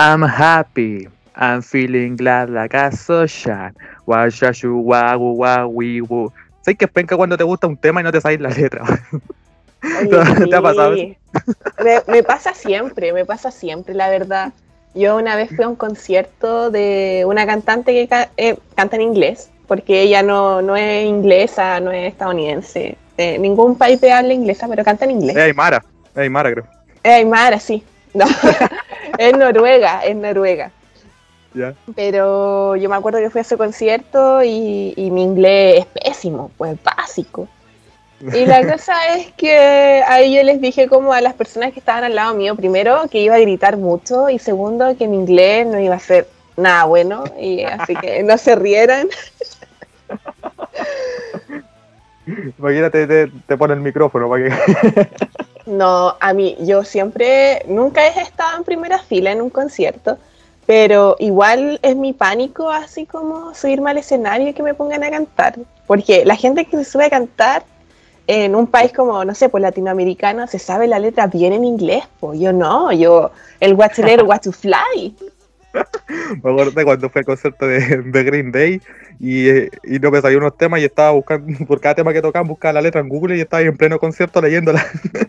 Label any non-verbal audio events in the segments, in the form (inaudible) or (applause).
I'm happy. I'm feeling glad like a sunshine. Washashu wagu wagu ¿Sabes que es penca cuando te gusta un tema y no te sabes la letra? (laughs) ¿Te ha pasado? Me, pasa siempre, me pasa siempre, la verdad. Yo una vez fui a un concierto de una cantante que eh, canta en inglés, porque ella no, no es inglesa, no es estadounidense. De ningún país te habla inglesa, pero canta en inglés. Es Aymara, es Aymara creo. Es Aymara, sí. No, (laughs) es Noruega, es Noruega. Pero yo me acuerdo que fui a ese concierto y, mi inglés es pésimo, pues básico. Y la (laughs) cosa es que ahí yo les dije como a las personas que estaban al lado mío, primero que iba a gritar mucho y segundo que mi inglés no iba a ser nada bueno y así que no se rieran. Imagínate, te, te pone el micrófono para que... (laughs) No, a mí, yo siempre, nunca he estado en primera fila en un concierto, pero igual es mi pánico así como subirme al escenario y que me pongan a cantar, porque la gente que se sube a cantar en un país como, no sé, pues latinoamericano, se sabe la letra bien en inglés, pues yo no, yo, el What's (laughs) What to Fly. (laughs) me acuerdo cuando fue el concierto de, Green Day y, no me salió unos temas y estaba buscando, (laughs) por cada tema que tocaban, buscaba la letra en Google y estaba ahí en pleno concierto leyendo la,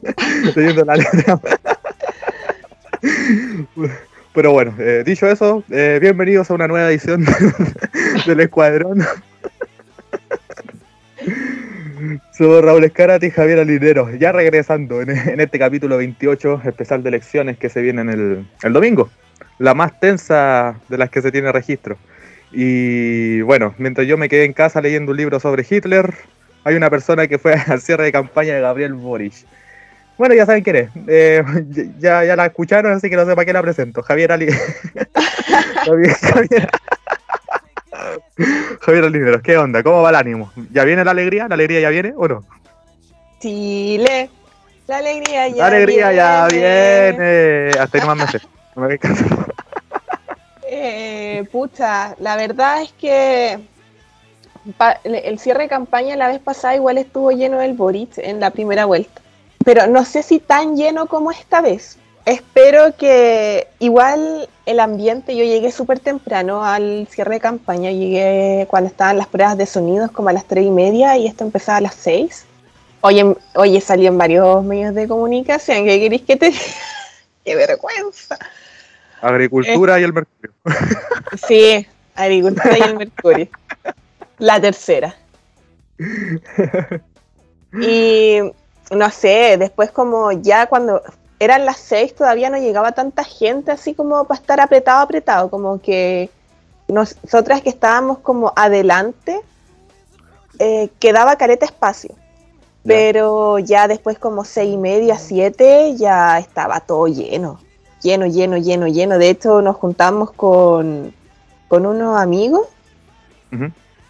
(laughs) leyendo la letra. Pero bueno, eh, dicho eso, eh, bienvenidos a una nueva edición del Escuadrón. Soy Raúl Escarati y Javier Alinero, ya regresando en, este capítulo 28 especial de elecciones que se viene el, el domingo la más tensa de las que se tiene registro. Y bueno, mientras yo me quedé en casa leyendo un libro sobre Hitler, hay una persona que fue (laughs) al cierre de campaña de Gabriel Boric. Bueno, ya saben quién es. Eh, (laughs) ya, ya la escucharon, así que no sé para qué la presento. Javier Ali. (laughs) Javier, Javier... Javier ¿qué onda? ¿Cómo va el ánimo? ¿Ya viene la alegría? ¿La alegría ya viene o no? Chile, la alegría ya viene. La alegría ya viene. Hasta ahí nomás me sé. Me eh, pucha, la verdad es que el cierre de campaña la vez pasada igual estuvo lleno del Boric en la primera vuelta. Pero no sé si tan lleno como esta vez. Espero que igual el ambiente, yo llegué súper temprano al cierre de campaña, llegué cuando estaban las pruebas de sonidos como a las tres y media y esto empezaba a las seis. Oye, oye salí en varios medios de comunicación, ¿qué queréis que te (laughs) ¡Qué vergüenza! Agricultura y el mercurio. (laughs) Sí, agricultura y el mercurio. La tercera. Y no sé, después como ya cuando eran las seis todavía no llegaba tanta gente así como para estar apretado, apretado, como que nosotras que estábamos como adelante, eh, quedaba careta espacio. Pero ya después como seis y media, siete, ya estaba todo lleno lleno, lleno, lleno, lleno. De hecho, nos juntamos con, unos amigos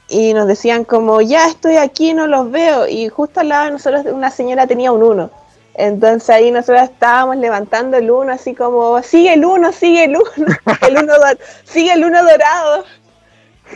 y nos decían como, ya estoy aquí, no los veo. Y justo al lado de nosotros una señora tenía un uno. Entonces ahí nosotros estábamos levantando el uno, así como, sigue el uno, sigue el uno, (laughs) el uno sigue el uno dorado.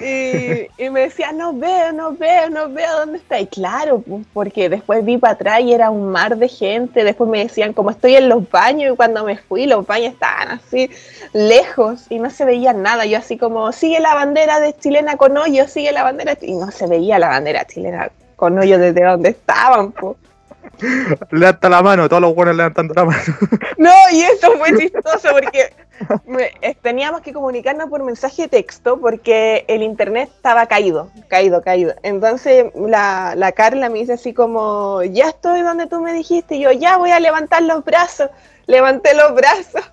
Y, me decía, no veo, no veo, no veo dónde está. Y claro, pues, porque después vi para atrás y era un mar de gente. Después me decían, como estoy en los baños, y cuando me fui, los baños estaban así lejos y no se veía nada. Yo, así como, sigue la bandera de chilena con hoyo, sigue la bandera. Y no se veía la bandera chilena con hoyo desde donde estaban, pues. Levanta la mano, todos los buenos levantando la mano. (laughs) No, y eso fue chistoso porque eh, teníamos que comunicarnos por mensaje de texto porque el internet estaba caído, caído, caído. Entonces la, la Carla me dice así como, ya estoy donde tú me dijiste, y yo ya voy a levantar los brazos, levanté los brazos.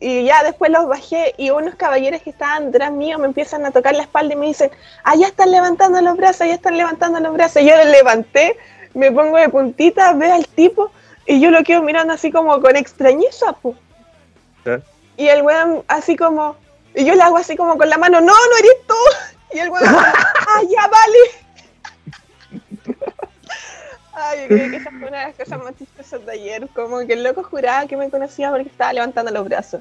Y, ya después los bajé y unos caballeros que estaban detrás mío me empiezan a tocar la espalda y me dicen, ah, ya están levantando los brazos, ya están levantando los brazos. Y yo los levanté, me pongo de puntita, veo al tipo y yo lo quedo mirando así como con extrañeza. y el weón así como, y yo le hago así como con la mano, no, no eres tú. Y el weón, ah, (laughs) ya vale. Ay, yo creo que esa fue una de las cosas más chistosas de ayer, como que el loco juraba que me conocía porque estaba levantando los brazos.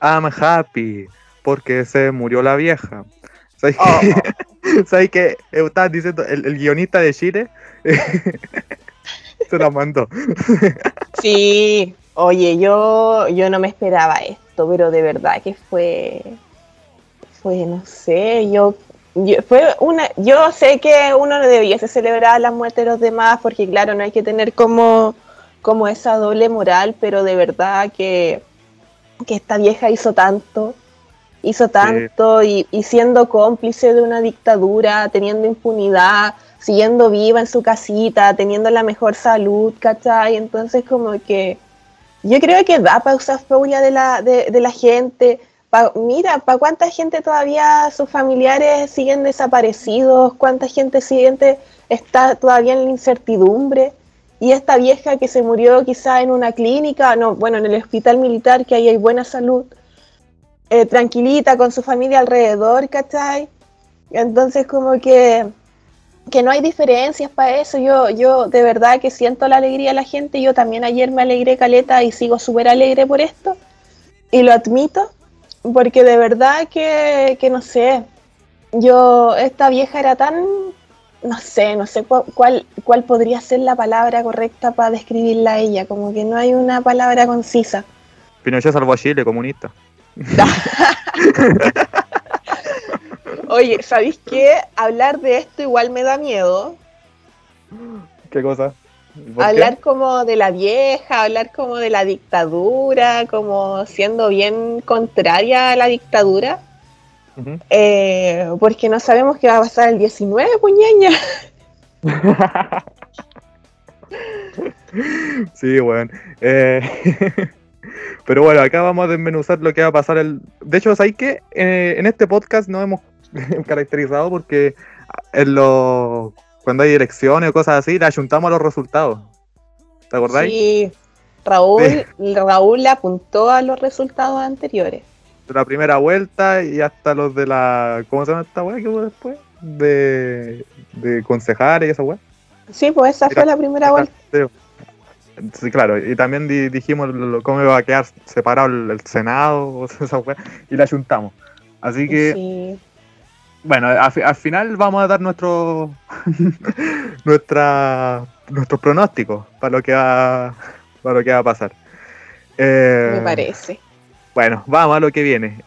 I'm happy, porque se murió la vieja. ¿Sabes oh. (laughs) (laughs) ¿Sabes diciendo, el, guionista de Chile. (laughs) Se la mandó? (laughs) Sí, Oye, yo, yo no me esperaba esto, pero de verdad que fue, fue, no sé, yo, fue una, yo sé que uno no debiese celebrar la muerte de los demás, porque claro, no hay que tener como, como esa doble moral, pero de verdad que, que esta vieja hizo tanto, hizo tanto y, y siendo cómplice de una dictadura, teniendo impunidad, siguiendo viva en su casita, teniendo la mejor salud, ¿cachai? Entonces como que yo creo que da para usar furia de la, de, de la gente. mira, ¿para cuánta gente todavía sus familiares siguen desaparecidos? ¿Cuánta gente siguiente está todavía en la incertidumbre? Y esta vieja que se murió quizá en una clínica, no, bueno, en el hospital militar, que ahí hay buena salud, eh, tranquilita, con su familia alrededor, ¿cachai? Entonces como que que no hay diferencias para eso. Yo, yo de verdad que siento la alegría de la gente. Yo también ayer me alegré caleta y sigo súper alegre por esto. Y lo admito, porque de verdad que, que, no sé. Yo, esta vieja era tan, no sé, no sé cuál, cuál podría ser la palabra correcta para describirla a ella. Como que no hay una palabra concisa. Pinochet salvó a Chile, comunista. (laughs) Oye, ¿sabéis qué? Hablar de esto igual me da miedo. ¿Qué cosa? Hablar como de la vieja, hablar como de la dictadura, como siendo bien contraria a la dictadura. eh, porque no sabemos qué va a pasar el 19, puñeña. (laughs) sí, bueno. Eh, (laughs) pero bueno, acá vamos a desmenuzar lo que va a pasar el... De hecho, ¿sabéis que eh, en este podcast no hemos (laughs) caracterizado porque en cuando hay elecciones o cosas así, le ayuntamos a los resultados. ¿Te acordáis? Sí, Raúl, Raúl le apuntó a los resultados anteriores. De la primera vuelta y hasta los de la. ¿Cómo se llama esta weá que hubo después? De, de concejales y esa weá. Sí, pues esa fue la primera vuelta. Sí, claro, y también dijimos cómo iba a quedar separado el, Senado, (laughs) esa y la ayuntamos. Así que sí bueno, al, final vamos a dar nuestro (laughs) nuestra nuestros pronósticos para lo que va para lo que va a pasar. Eh, me parece. Bueno, vamos a lo que viene.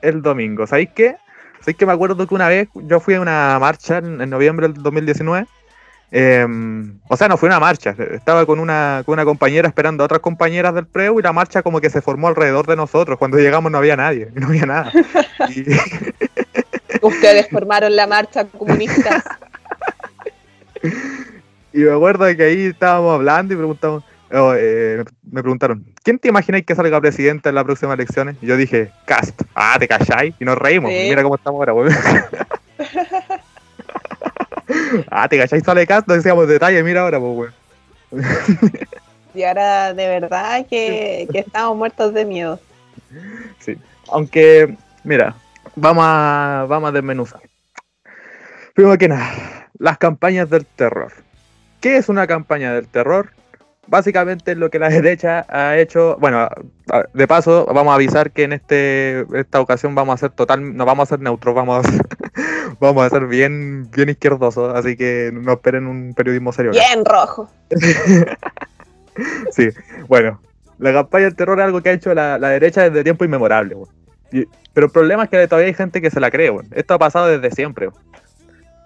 El domingo. ¿Sabéis qué? ¿Sabéis que me acuerdo que una vez yo fui a una marcha en, noviembre del 2019? Em, o sea, no fue una marcha, estaba con una, con una compañera esperando a otras compañeras del preu y la marcha como que se formó alrededor de nosotros. Cuando llegamos no había nadie, (laughs) no había nada. Y, (laughs) Ustedes formaron la marcha comunista. (laughs) y me acuerdo que ahí estábamos hablando y preguntamos, oh, eh, me preguntaron, ¿quién te imagináis que salga presidente en las próximas elecciones? Y yo dije, Cast. Ah, ¿te calláis? Y nos reímos. Mira cómo estamos ahora, ah, ¿te calláis? Sale Cast. No decíamos detalle, mira ahora, pues, (laughs) Y ahora de verdad que, que estamos muertos de miedo. Sí. Aunque, mira, vamos a, vamos a desmenuzar. Primero que nada, las campañas del terror. ¿Qué es una campaña del terror? Básicamente lo que la (laughs) derecha ha hecho, bueno, de paso vamos a avisar que en este esta ocasión vamos a ser total, no vamos a ser neutros, vamos a (laughs) vamos a ser bien, bien izquierdosos, así que no esperen un periodismo serio. Bien rojo. (laughs) sí, bueno, la campaña del terror es algo que ha hecho la, la derecha desde tiempo inmemorable. Pero el problema es que todavía hay gente que se la cree, Esto ha pasado desde siempre,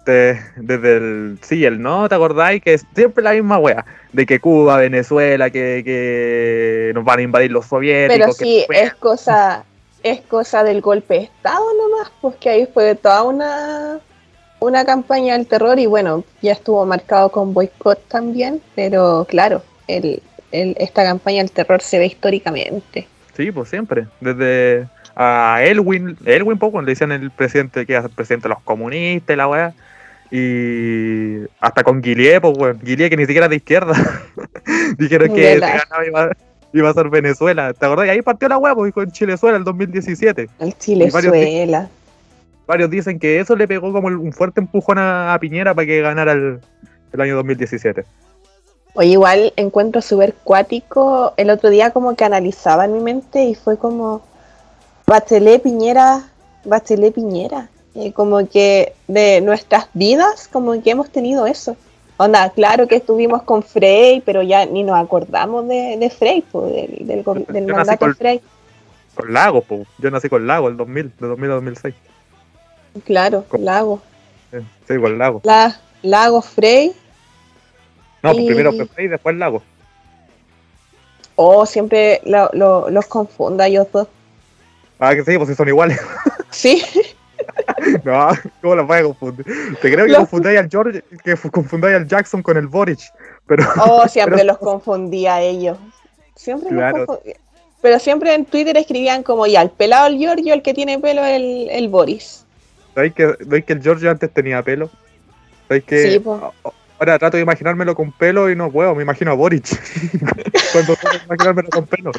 desde el sí y el no, ¿te acordáis? Que es siempre la misma wea. De que Cuba, Venezuela, que, que nos van a invadir los soviéticos. Pero sí, es cosa, es cosa del golpe de Estado nomás, pues que ahí fue toda una, una campaña del terror y bueno, ya estuvo marcado con boicot también, pero claro, el, el, esta campaña del terror se ve históricamente. Sí, pues siempre, desde a Elwin, Elwin poco, le decían el presidente que iba a ser presidente de los comunistas y la weá. Y hasta con Guillier, pues weón, Guillier que ni siquiera de izquierda. (laughs) Dijeron que iba, a ser Venezuela. ¿Te acordás? Y ahí partió la weá, pues con Chilezuela el 2017. El Chilezuela. Varios, dicen que eso le pegó como un fuerte empujón a, Piñera para que ganara el, el año 2017. Oye, igual encuentro súper cuático. El otro día como que analizaba en mi mente y fue como Bachelet Piñera, Bachelet Piñera, como que de nuestras vidas, como que hemos tenido eso. Onda, claro que estuvimos con Frey, pero ya ni nos acordamos de, de Frey, po, del, del, del Yo mandato con- Frey. Con Lago, po. Yo nací con Lago, el 2000, de 2000 a 2006. Claro, Con- Lago. Sí, sí, con Lago. La, Lago Frey. No, pues y- primero Frey y después Lago. Oh, siempre lo- lo- los confunda ellos dos. Ah, que sí, pues si son iguales. Sí, (laughs) (laughs) no, ¿cómo los voy a confundir? Te creo que Los- confundáis al George, que fu- confundáis al Jackson con el Boric. Pero oh, siempre (laughs) Pero- los confundía a ellos. Siempre los Claro. confundía. Pero siempre en Twitter escribían como ya, el pelado el Giorgio, el que tiene pelo el, el Boris. ¿sabéis que, ¿sabéis que el George antes tenía pelo? ¿Sabéis que Sí, ahora trato de imaginármelo con pelo y no puedo? Me imagino a Boric. (laughs) Cuando trato de imaginármelo con pelo.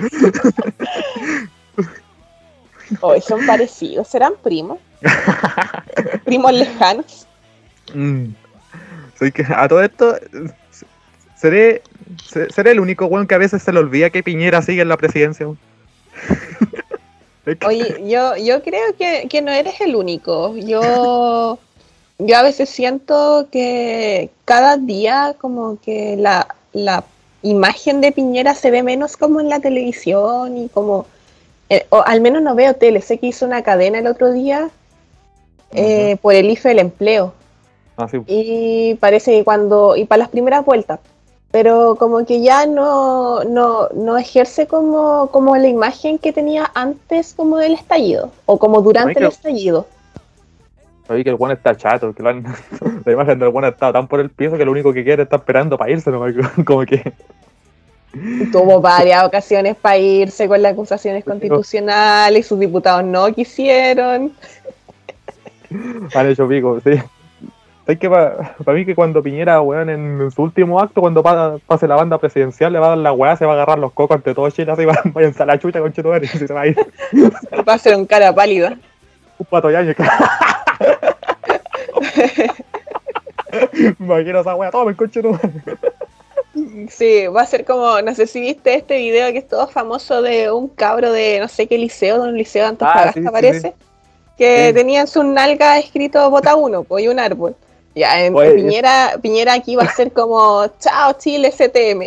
Hoy son parecidos, serán primos. (laughs) primos lejanos. Mm. Soy que a todo esto seré se- seré el único weón que a veces se le olvida que Piñera sigue en la presidencia. (laughs) Oye, yo, yo creo que, que no eres el único. Yo, yo a veces siento que cada día como que la, la imagen de Piñera se ve menos como en la televisión y como, eh, o al menos no veo tele. Sé que hizo una cadena el otro día eh, por el IFE del empleo. Ah, sí. Y parece que cuando, y para las primeras vueltas, pero como que ya no, no, no ejerce como, como la imagen que tenía antes como del estallido, o como durante el que- estallido. Oye, que el weón está chato, que han- (laughs) la imagen del weón está tan por el piso que lo único que quiere es estar esperando para irse, nomás, (laughs) como que Tuvo varias ocasiones para irse con las acusaciones constitucionales y sus diputados no quisieron. han hecho pico, sí. Es que para mí que cuando Piñera, weón, en su último acto, cuando pa- pase la banda presidencial, le va a dar la weá, se va a agarrar los cocos ante todo Chile, así va, (laughs) váyanse a la chucha con Chetumare, y se va a ir (laughs) Va a ser un cara pálida. un pato yaño. (laughs) Me imagino esa weá, toma el coche tu madre. Sí, va a ser como, no sé si viste este video que es todo famoso de un cabro de no sé qué liceo, de un liceo de Antofagasta Ah, sí, sí, parece, que tenía en su nalga escrito bota uno, y un árbol. Ya, en Oye, Piñera, Piñera aquí va a ser como, chao Chile CTM.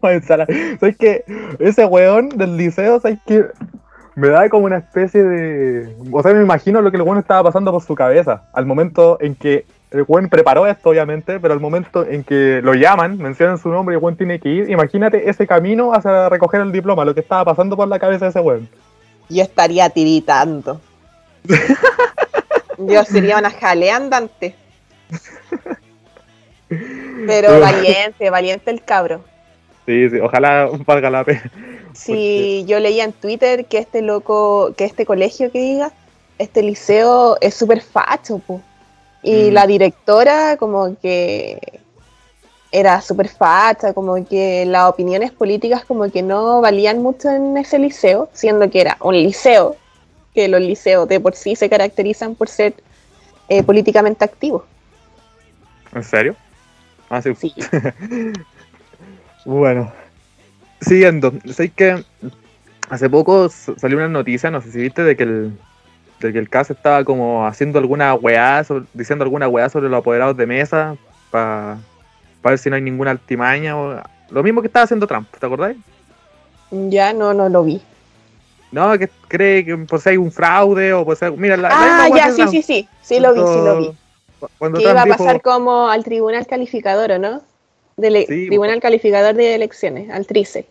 (laughs) ¿Sabes qué? Ese weón del liceo, ¿sabes qué? Me da como una especie de. O sea, me imagino lo que el weón estaba pasando por su cabeza. Al momento en que el weón preparó esto, obviamente, pero al momento en que lo llaman, mencionan su nombre y el weón tiene que ir, imagínate ese camino hacia recoger el diploma, lo que estaba pasando por la cabeza de ese weón. Yo estaría tiritando. (laughs) Yo sería una jalea andante. Pero valiente, valiente el cabro. Sí, sí, ojalá valga la pena. Si yo leía en Twitter que este loco, que este colegio que diga, este liceo es súper facho, po. Y Mm. la directora como que era súper facha, como que las opiniones políticas como que no valían mucho en ese liceo, siendo que era un liceo, que los liceos de por sí se caracterizan por ser eh, políticamente activos. ¿En serio? Ah, sí. Sí. (laughs) Bueno, siguiendo, sé que hace poco salió una noticia, no sé si viste, de que el, de que el CAS estaba como haciendo alguna weá, sobre- diciendo alguna weá sobre los apoderados de mesa, para ver si no hay ninguna altimaña, o, lo mismo que estaba haciendo Trump, ¿te acordáis? Ya no, no lo vi. No, que cree que por si hay un fraude o por si hay- mira, la, Ah, ya, sí, sí, sí, sí lo vi, sí lo vi. Cuando que Trump iba a dijo- pasar como al tribunal calificador, ¿o no? Del Sí, tribunal calificador de elecciones, al TRICE.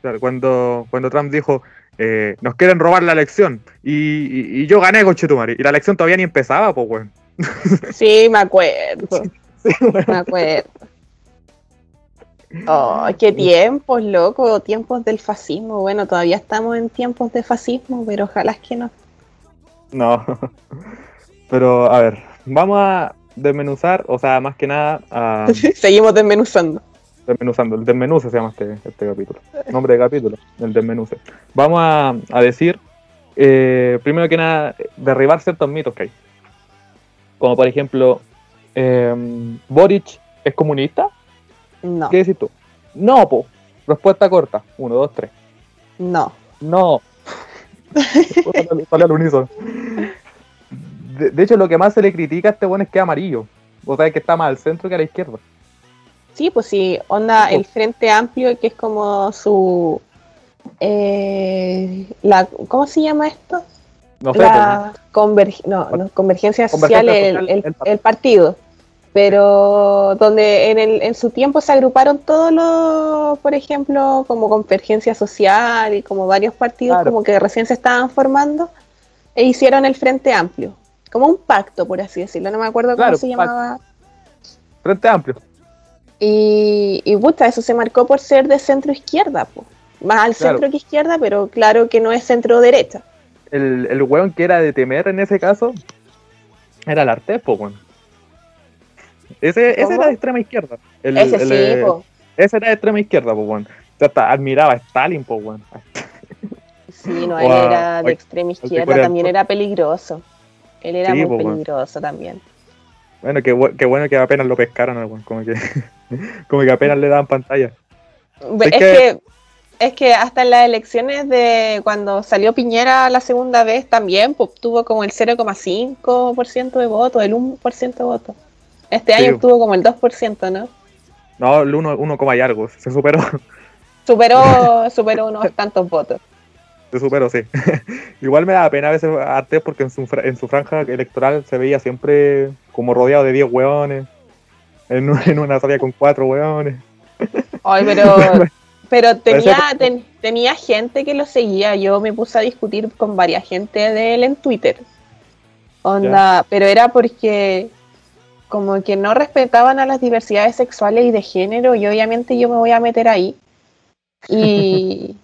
Claro, cuando, cuando Trump dijo, eh, nos quieren robar la elección y, y- y yo gané con Chetumari. Y la elección todavía ni empezaba, pues, weón. (laughs) Sí, me acuerdo, Sí, me acuerdo. Oh, qué tiempos, loco, tiempos del fascismo. Bueno, todavía estamos en tiempos de fascismo, pero ojalá es que no. No. (laughs) Pero, a ver, vamos a desmenuzar, o sea, más que nada, a, (laughs) Seguimos desmenuzando. Desmenuzando. El desmenuce se llama este, este capítulo. Nombre de capítulo, el desmenuce. Vamos a, a decir, eh, primero que nada, derribar ciertos mitos que hay. Como por ejemplo, eh, Boric es comunista. No, ¿Qué decís tú? No, po. Respuesta corta. Uno, dos, tres. no. No. (laughs) Sale al unísono. de, de hecho, lo que más se le critica a este bueno es que es amarillo. O sea, que está más al centro que a la izquierda. Sí, pues sí, onda el Frente Amplio, que es como su... Eh, la, ¿Cómo se llama esto? No sé, la converg- no, no, Convergencia Social, Convergencia el, Social, el- el- el partido. Pero donde en, el, en su tiempo se agruparon todos los, por ejemplo, como Convergencia Social y como varios partidos Claro. como que recién se estaban formando e hicieron el Frente Amplio. Como un pacto, por así decirlo. No me acuerdo Claro, cómo se pacto. llamaba. Frente amplio. Y, y puta, eso se marcó por ser de centro izquierda, po. más al Claro. centro que izquierda, pero claro que no es centro derecha. El, el weón que era de temer en ese caso era el Artés, po, weón. Ese, ese ¿Cómo? era de extrema izquierda. El- Ese el, sí, eh. Ese era de extrema izquierda, po, weón. O sea, hasta admiraba a Stalin, po, weón. Sí, no, (laughs) él era de extrema izquierda, también era peligroso. Él era Sí, muy po, peligroso también. Bueno, qué, bu- qué bueno que apenas lo pescaron, weón. Como que, (laughs) como que apenas le daban pantalla. Es, Es que, que- es que hasta en las elecciones de cuando salió Piñera la segunda vez también pues, obtuvo como el 0,5% de votos, el 1% de votos. Este Sí. año obtuvo como el 2%, ¿no? No, el uno, uno coma y algo. Se superó. Superó, (laughs) superó unos tantos votos. Se superó, sí. (laughs) Igual me da pena a veces a Artés porque en su, en su franja electoral se veía siempre como rodeado de 10 weones. En, un- (laughs) en una salida con 4 weones. Ay, pero, (laughs) pero tenía, ten- tenía gente que lo seguía. Yo me puse a discutir con varias gente de él en Twitter. Onda, pero era porque como que no respetaban a las diversidades sexuales y de género, y obviamente yo me voy a meter ahí. Y,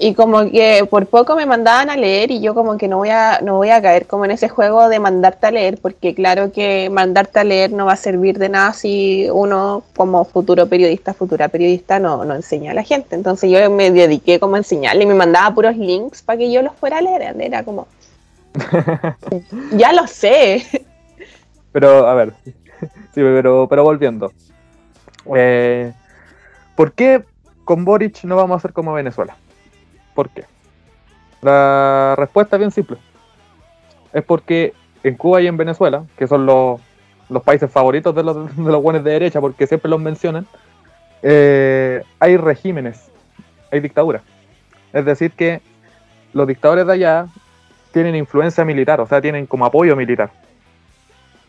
y como que por poco me mandaban a leer y yo como que no voy a, no voy a caer como en ese juego de mandarte a leer, porque claro que mandarte a leer no va a servir de nada si uno como futuro periodista, futura periodista no, no enseña a la gente. Entonces yo me dediqué como a enseñarle y me mandaba puros links para que yo los fuera a leer. Era como, (laughs) ya lo sé. Pero, a ver. (laughs) Sí, pero, pero volviendo. Eh, ¿Por qué con Boric no vamos a hacer como Venezuela? ¿Por qué? La respuesta es bien simple. Es porque en Cuba y en Venezuela, que son los, los países favoritos de los, (laughs) de los buenos de derecha, porque siempre los mencionan, eh, hay regímenes, hay dictaduras. Es decir, que los dictadores de allá tienen influencia militar, o sea, tienen como apoyo militar.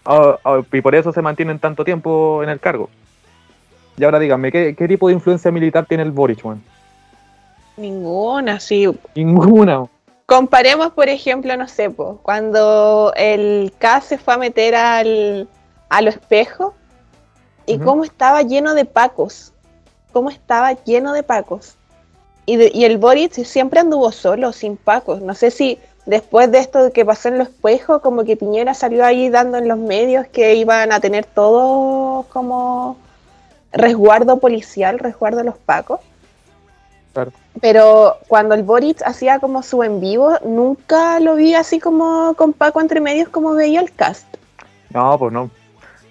Ah, ah, y por eso se mantienen tanto tiempo en el cargo. Y ahora díganme, ¿qué, tipo de influencia militar tiene el Boric, weón? Ninguna, sí. Ninguna. Comparemos, por ejemplo, no sé, po, cuando el K se fue a meter al, a lo espejo y cómo estaba lleno de pacos. Cómo estaba lleno de pacos. Y, de- y el Boric siempre anduvo solo, sin pacos. No sé si después de esto que pasó en los espejos, como que Piñera salió ahí dando en los medios que iban a tener todo como resguardo policial, resguardo de los pacos. Claro. Pero cuando el Boric hacía como su en vivo, nunca lo vi así como con Paco entre medios como veía el cast. No, pues no.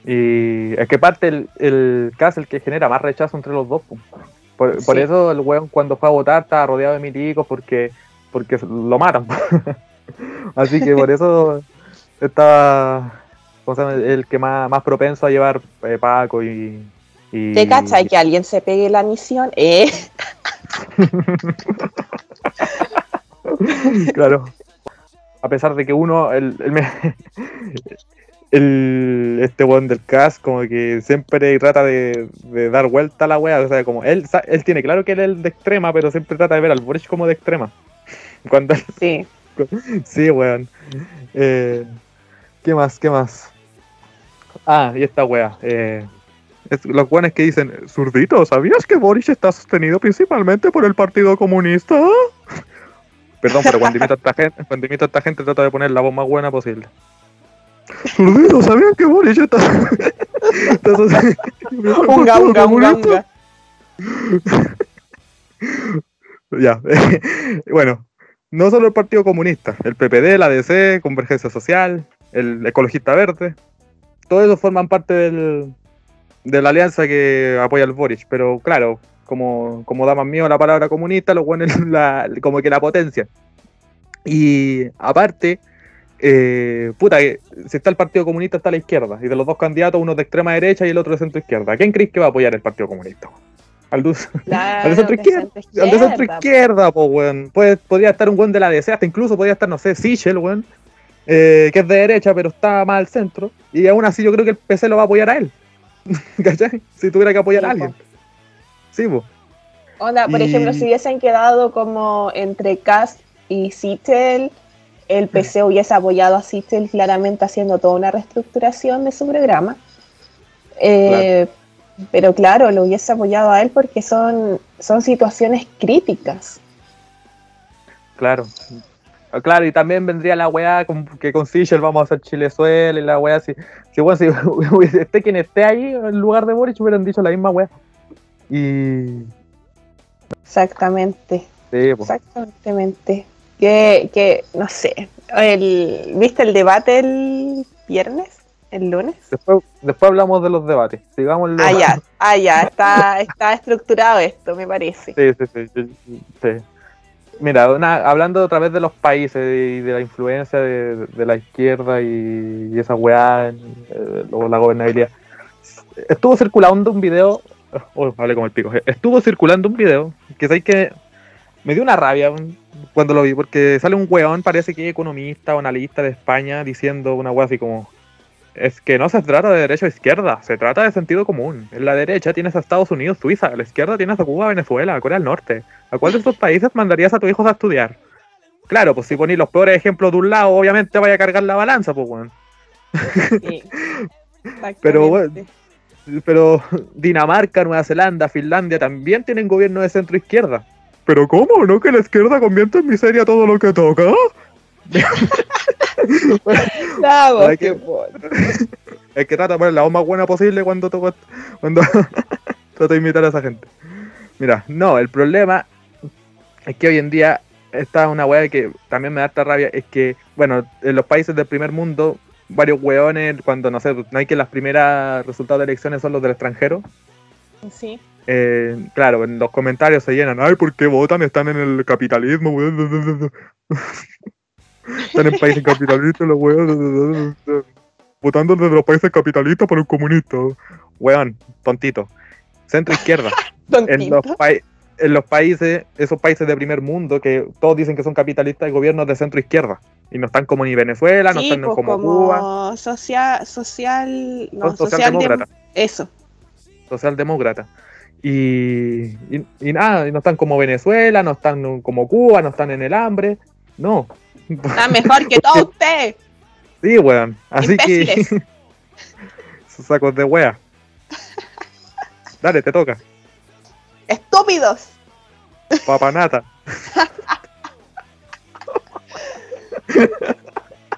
Y es que parte el, el caso el que genera más rechazo entre los dos. po. Por, por eso el weón cuando fue a votar estaba rodeado de milicos porque, porque lo matan. (laughs) Así que por eso estaba o sea, el que más, más propenso a llevar eh, Paco y... y ¿Te cachai que alguien se pegue la misión? Eh, (laughs) (laughs) claro. A pesar de que uno, el, el, me- (laughs) el- este weón del cast, como que siempre trata de, de dar vuelta a la wea. O sea, como él, él tiene claro que él es el de extrema, pero siempre trata de ver al Boric como de extrema. (laughs) Cuando sí. sí, weón. Eh, ¿Qué más? ¿Qué más? Ah, y esta wea. Eh, es- los weones que dicen, zurdito, ¿sabías que Boric está sostenido principalmente por el Partido Comunista? (laughs) Perdón, pero cuando imito a esta gente, cuando imito a esta gente trato de poner la voz más buena posible. Zurdito, ¿sabían que Boric está, (laughs) está sostenido Unga, unga, unga, Comunista? unga. (laughs) Ya, bueno, no solo el Partido Comunista, el PPD, la DC, Convergencia Social, el Ecologista Verde, todos esos forman parte del, de la alianza que apoya al Boric, pero claro, como, como da más miedo la palabra comunista, los buenos (laughs) la, como que la potencia. Y aparte, eh, puta, si está el Partido Comunista está a la izquierda, y de los dos candidatos, uno de extrema derecha y el otro de centro izquierda. ¿Quién crees que va a apoyar el Partido Comunista? Al, (laughs) de, al de centro izquierda, al de centro izquierda, pues, weón. podría estar un buen de la DC, hasta incluso podría estar, no sé, Sichel, weón, eh, que es de derecha, pero está más al centro. Y aún así yo creo que el PC lo va a apoyar a él. (laughs) ¿Cachai? Si tuviera que apoyar a alguien. Sí. Onda, por ejemplo, si hubiesen quedado como entre Cast y Sichel el PC hubiese apoyado a Sistel claramente haciendo toda una reestructuración de su programa. Eh, pero claro, lo hubiese apoyado a él porque son, son situaciones críticas. Claro. Ah, claro, y también vendría la weá que con Sichel vamos a hacer Chilezuela y la weá. Si, si, (laughs) bueno, si esté quien esté ahí en lugar de Boric hubieran dicho la misma weá. Y. Exactamente. Sí, pues. Exactamente. Que, que no sé, el, ¿viste el debate el viernes? ¿El lunes? Después, después hablamos de los debates. Sigamos ah, ya, ah, ya, (laughs) está, está estructurado esto, me parece. Sí, sí, sí. sí. Mira, hablando otra vez de los países y de la influencia de, la izquierda y, esa weá, eh, la gobernabilidad. Estuvo circulando un video, oh, hablé como el pico, estuvo circulando un video que sabéis que me dio una rabia, cuando lo vi, porque sale un weón, parece que economista o analista de España, diciendo una weá así como, es que no se trata de derecha o izquierda, se trata de sentido común. En la derecha tienes a Estados Unidos, Suiza, a la izquierda tienes a Cuba, Venezuela, Corea del Norte. ¿A cuál de estos países mandarías a tus hijos a estudiar? Claro, pues si ponéis los peores ejemplos de un lado, obviamente vaya a cargar la balanza, pues weón. Sí, (laughs) pero pero Dinamarca, Nueva Zelanda, Finlandia también tienen gobierno de centro izquierda. Pero ¿cómo? ¿No que la izquierda convierte en miseria todo lo que toca? No, es, que, es (laughs) que trata de poner la voz más buena posible cuando toco, cuando (laughs) trato de imitar a esa gente. Mira, no, el problema es que hoy en día está una weá que también me da esta rabia, es que, bueno, en los países del primer mundo, varios weones, cuando no sé, no hay que las primeras resultados de elecciones son los del extranjero. Sí. Eh, claro, en los comentarios se llenan, ay, ¿por qué votan? Están en el capitalismo, (laughs) Están en países capitalistas, los weón. Votando desde los países capitalistas por el comunista. Weón, tontito. Centro izquierda. (laughs) en, los en los países, esos países de primer mundo que todos dicen que son capitalistas, el gobierno es de centro izquierda. Y no están como ni Venezuela, no están pues como, Cuba. Social, social, no, socialdemócrata. eso. Socialdemócrata. Y, y, nada, no están como Venezuela, no están como Cuba, no están en el hambre. No. Está mejor que todo (laughs) usted. Sí, weón. Así que. Sus (laughs) sacos de wea. Dale, te toca. Estúpidos. Papanata.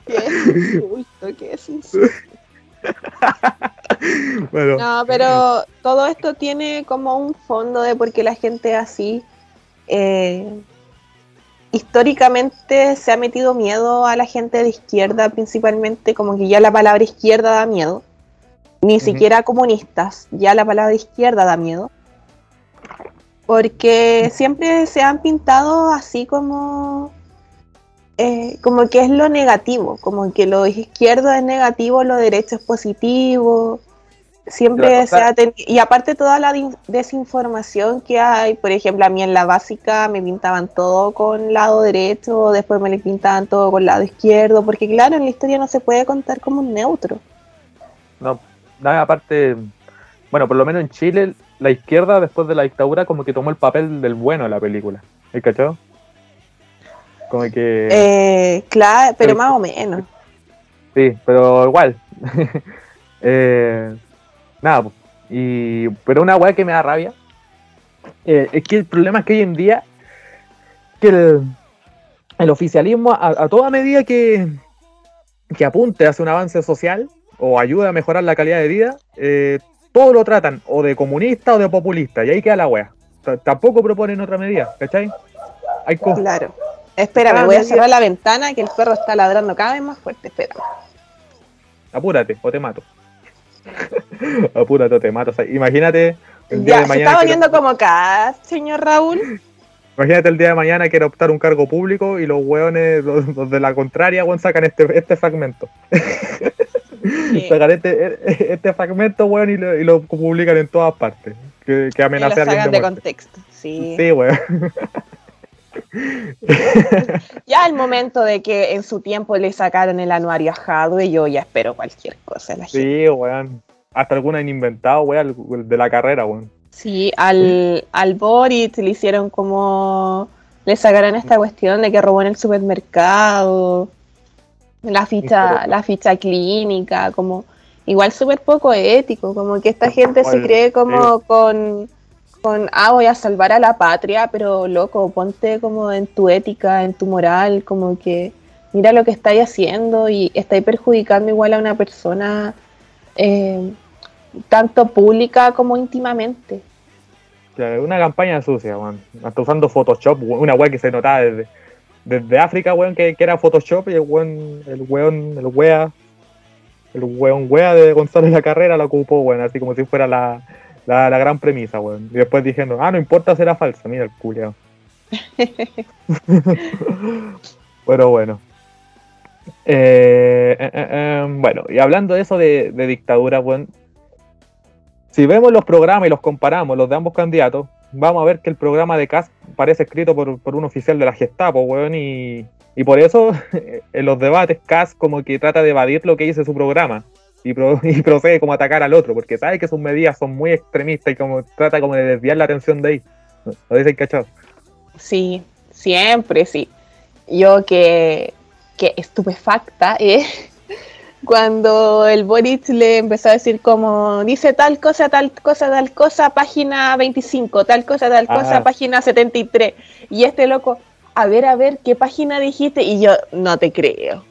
qué insulto, qué insulto. (laughs) No, pero todo esto tiene como un fondo de por qué la gente así. Eh, históricamente se ha metido miedo a la gente de izquierda, principalmente, como que ya la palabra izquierda da miedo. Ni siquiera comunistas, ya la palabra izquierda da miedo. Porque siempre se han pintado así como eh, como que es lo negativo, como que lo izquierdo es negativo, lo derecho es positivo. Siempre se ha tenido, y aparte toda la desinformación que hay, por ejemplo, a mí en la básica me pintaban todo con lado derecho, después me le pintaban todo con lado izquierdo, porque claro, en la historia no se puede contar como un neutro. No, nada, aparte, bueno, por lo menos en Chile, la izquierda después de la dictadura como que tomó el papel del bueno de la película, ¿el cachado? Como que. Eh, claro, pero más o menos. Sí, pero igual. (laughs) eh, nada, y, pero una weá que me da rabia eh, es que el problema es que hoy en día que el, oficialismo, a, toda medida que, que apunte hacia un avance social o ayude a mejorar la calidad de vida, eh, todo lo tratan o de comunista o de populista, y ahí queda la wea. tampoco proponen otra medida, ¿cachai? Hay claro. Espera, me voy a cerrar la ventana que el perro está ladrando cada vez más fuerte. Espera. Apúrate o te mato. (laughs) Apúrate o te mato. imagínate. ya, se está volviendo como acá, señor Raúl. Imagínate el día de mañana quiere optar un cargo público y los hueones, los, de la contraria, weón, sacan este, este fragmento. (laughs) sacan este, este fragmento, weón, y lo, y lo publican en todas partes. Que, que amenaza a alguien. De, de contexto, sí. Sí, weón. (laughs) (laughs) ya el momento de que en su tiempo le sacaron el anuario a Hadwe, yo ya espero cualquier cosa. La sí, weón. Hasta alguna han inventado, weón, de la carrera, weón. Sí, al, al Boris le hicieron como. Le sacaron esta cuestión de que robó en el supermercado. La ficha, la ficha clínica, como. Igual súper poco ético, como que esta gente se cree como con con, ah, voy a salvar a la patria, pero loco, ponte como en tu ética, en tu moral, como que mira lo que estáis haciendo y estáis perjudicando igual a una persona eh, tanto pública como íntimamente. una campaña sucia, weón. Hasta usando Photoshop, una weá que se notaba desde, desde África, weón, que, era Photoshop y el weón, el weón, el wea, el weón wea de González la carrera lo ocupó, weón, así como si fuera la, la, gran premisa, weón. Y después diciendo, ah, no importa si era falsa, mira el culiao. (laughs) Pero bueno. Eh, eh, eh, bueno, y hablando de eso de, dictadura, weón. Si vemos los programas y los comparamos, los de ambos candidatos, vamos a ver que el programa de Kass parece escrito por, un oficial de la Gestapo, weón, y, y por eso (laughs) en los debates Kass como que trata de evadir lo que dice su programa (laughs) y, procede como a atacar al otro, porque sabe que sus medidas son muy extremistas y como trata como de desviar la atención de ahí. ¿Lo dicen cachado? Sí, siempre, sí. Yo que, que estupefacta eh, (laughs) cuando el Boric le empezó a decir como dice tal cosa, tal cosa, tal cosa, página 25, tal cosa, tal cosa, página 73. Y este loco, a ver, a ver, ¿qué página dijiste? Y yo, no te creo.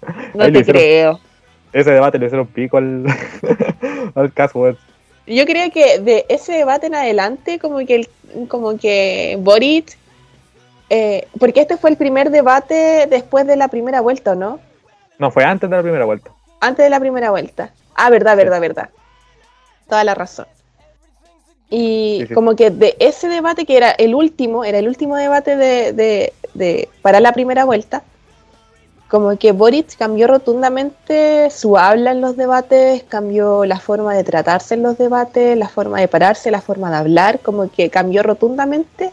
(laughs) No te creo ese debate le hicieron pico al, (laughs) al caso. Yo creo que de ese debate en adelante, como que el, como que Boric, eh, porque este fue el primer debate después de la primera vuelta, ¿no? No, fue antes de la primera vuelta. Antes de la primera vuelta. Ah, verdad, verdad, verdad. Toda la razón. Y como que de ese debate que era el último, era el último debate de, de, de para la primera vuelta, como que Boric cambió rotundamente su habla en los debates, cambió la forma de tratarse en los debates, la forma de pararse, la forma de hablar, como que cambió rotundamente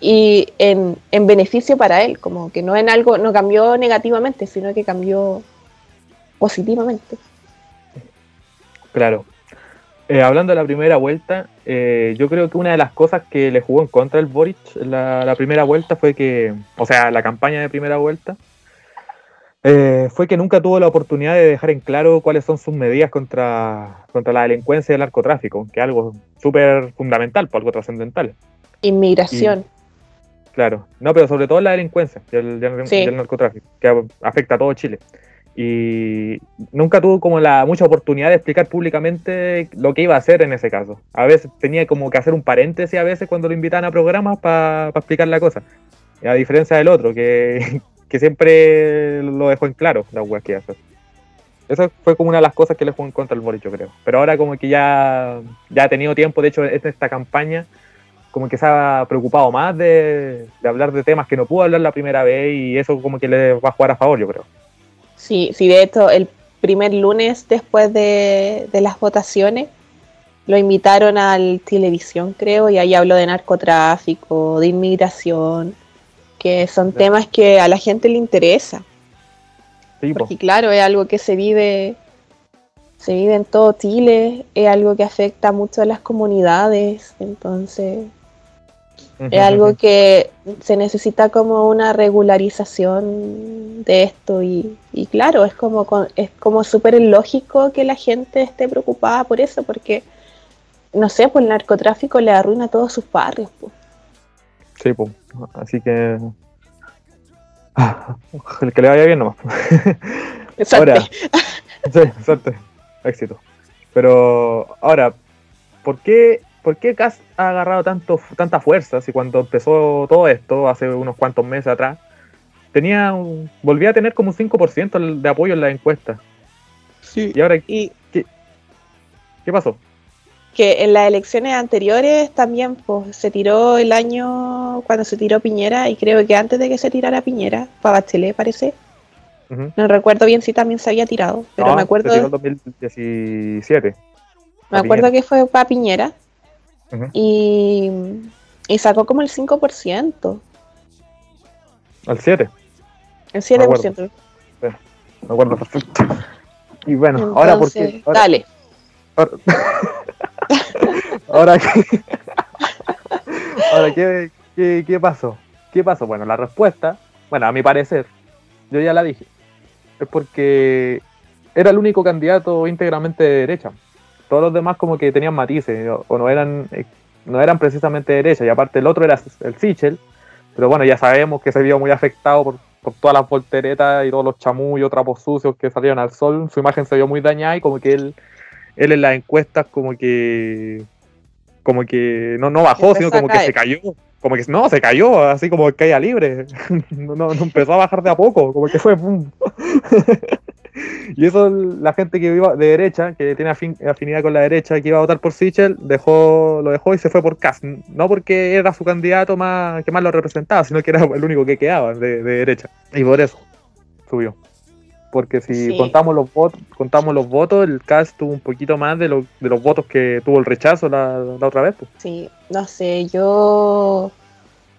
y en, beneficio para él, como que no en algo, no cambió negativamente, sino que cambió positivamente. Claro. Eh, hablando de la primera vuelta, eh, yo creo que una de las cosas que le jugó en contra el Boric la, la primera vuelta fue que, o sea, la campaña de primera vuelta, eh, fue que nunca tuvo la oportunidad de dejar en claro cuáles son sus medidas contra, contra la delincuencia y el narcotráfico, que es algo súper fundamental, por algo trascendental. Inmigración. claro, no, pero sobre todo la delincuencia y el, narcotráfico, que afecta a todo Chile. Y nunca tuvo como la mucha oportunidad de explicar públicamente lo que iba a hacer en ese caso. A veces tenía como que hacer un paréntesis a veces cuando lo invitaban a programas para explicar la cosa. A diferencia del otro, que, que siempre lo dejó en claro la weas que. Eso fue como una de las cosas que le jugó en contra al Boris, yo creo. Pero ahora como que ya, ya ha tenido tiempo, de hecho, en esta campaña, como que se ha preocupado más de, hablar de temas que no pudo hablar la primera vez y eso como que le va a jugar a favor, yo creo. Sí, sí, de hecho, el primer lunes después de, de las votaciones, lo invitaron al televisión, creo, y ahí habló de narcotráfico, de inmigración, que son temas que a la gente le interesa. Porque claro, es algo que se vive, se vive en todo Chile, es algo que afecta mucho a las comunidades, entonces es algo que se necesita como una regularización de esto y, claro, es como es como súper lógico que la gente esté preocupada por eso, porque no sé, pues el narcotráfico le arruina todos sus barrios. Pues. Sí, pues. Así que. el que le vaya bien nomás. Exacto. Ahora, sí, Éxito. Pero ahora, ¿por qué, por qué Cass ha agarrado tanto, tanta fuerza? Si cuando empezó todo esto, hace unos cuantos meses atrás, tenía volvía a tener como un 5% de apoyo en la encuesta. Sí. Y ahora, ¿qué, ¿qué pasó? Que en las elecciones anteriores también pues, se tiró el año cuando se tiró Piñera y creo que antes de que se tirara Piñera, para Bachelet parece. No recuerdo bien si también se había tirado, pero me acuerdo... Se tiró en 2017. Me acuerdo que fue para Piñera y, y, sacó como el 5%. ¿Al 7? El 7%. Me acuerdo, perfecto. Y bueno, ahora porque... dale. Ahora, (laughs) ¿qué, ahora ¿qué, qué, pasó? ¿Qué pasó? Bueno, la respuesta, bueno, a mi parecer, yo ya la dije, es porque era el único candidato íntegramente de derecha. Todos los demás como que tenían matices o, no eran eh, no eran precisamente de derecha y aparte el otro era el Sichel, pero bueno, ya sabemos que se vio muy afectado por, por todas las volteretas y todos los chamullos, trapos sucios que salieron al sol, su imagen se vio muy dañada y como que él él en las encuestas como que como que no, no bajó, sino como que se cayó. Como que no, se cayó, así como que caía libre. (laughs) No, no, empezó a bajar de a poco, como que fue (laughs) y eso la gente que iba de derecha, que tiene afinidad con la derecha, que iba a votar por Sichel, dejó, lo dejó y se fue por Kass. No porque era su candidato más que más lo representaba, sino que era el único que quedaba de derecha. Y por eso subió porque si contamos los votos, contamos los votos, el cast tuvo un poquito más de, de los votos que tuvo el rechazo la, otra vez. Pues. Sí, no sé, yo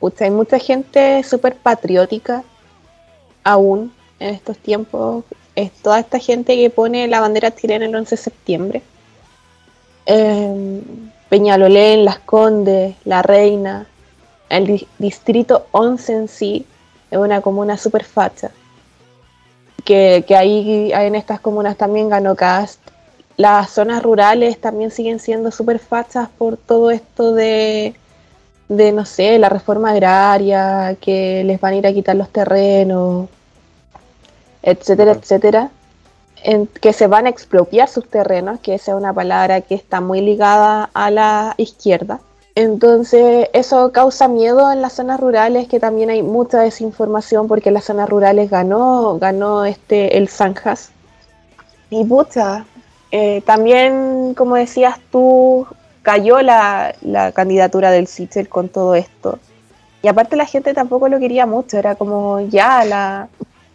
Usted, hay mucha gente súper patriótica aún en estos tiempos. Es toda esta gente que pone la bandera chilena el 11 de septiembre. Eh, Peñalolén, Las Condes, La Reina, el distrito 11 en sí es una comuna súper facha que, ahí en estas comunas también ganó Cast. Las zonas rurales también siguen siendo súper fachas por todo esto de, de, no sé, la reforma agraria, que les van a ir a quitar los terrenos, etcétera, etcétera. En, que se van a expropiar sus terrenos, que esa es una palabra que está muy ligada a la izquierda. Entonces, eso causa miedo en las zonas rurales, que también hay mucha desinformación porque las zonas rurales ganó, ganó este el Zanjas. Y pucha, eh, también, como decías tú, cayó la, candidatura del Sichel con todo esto. Y aparte la gente tampoco lo quería mucho, era como ya la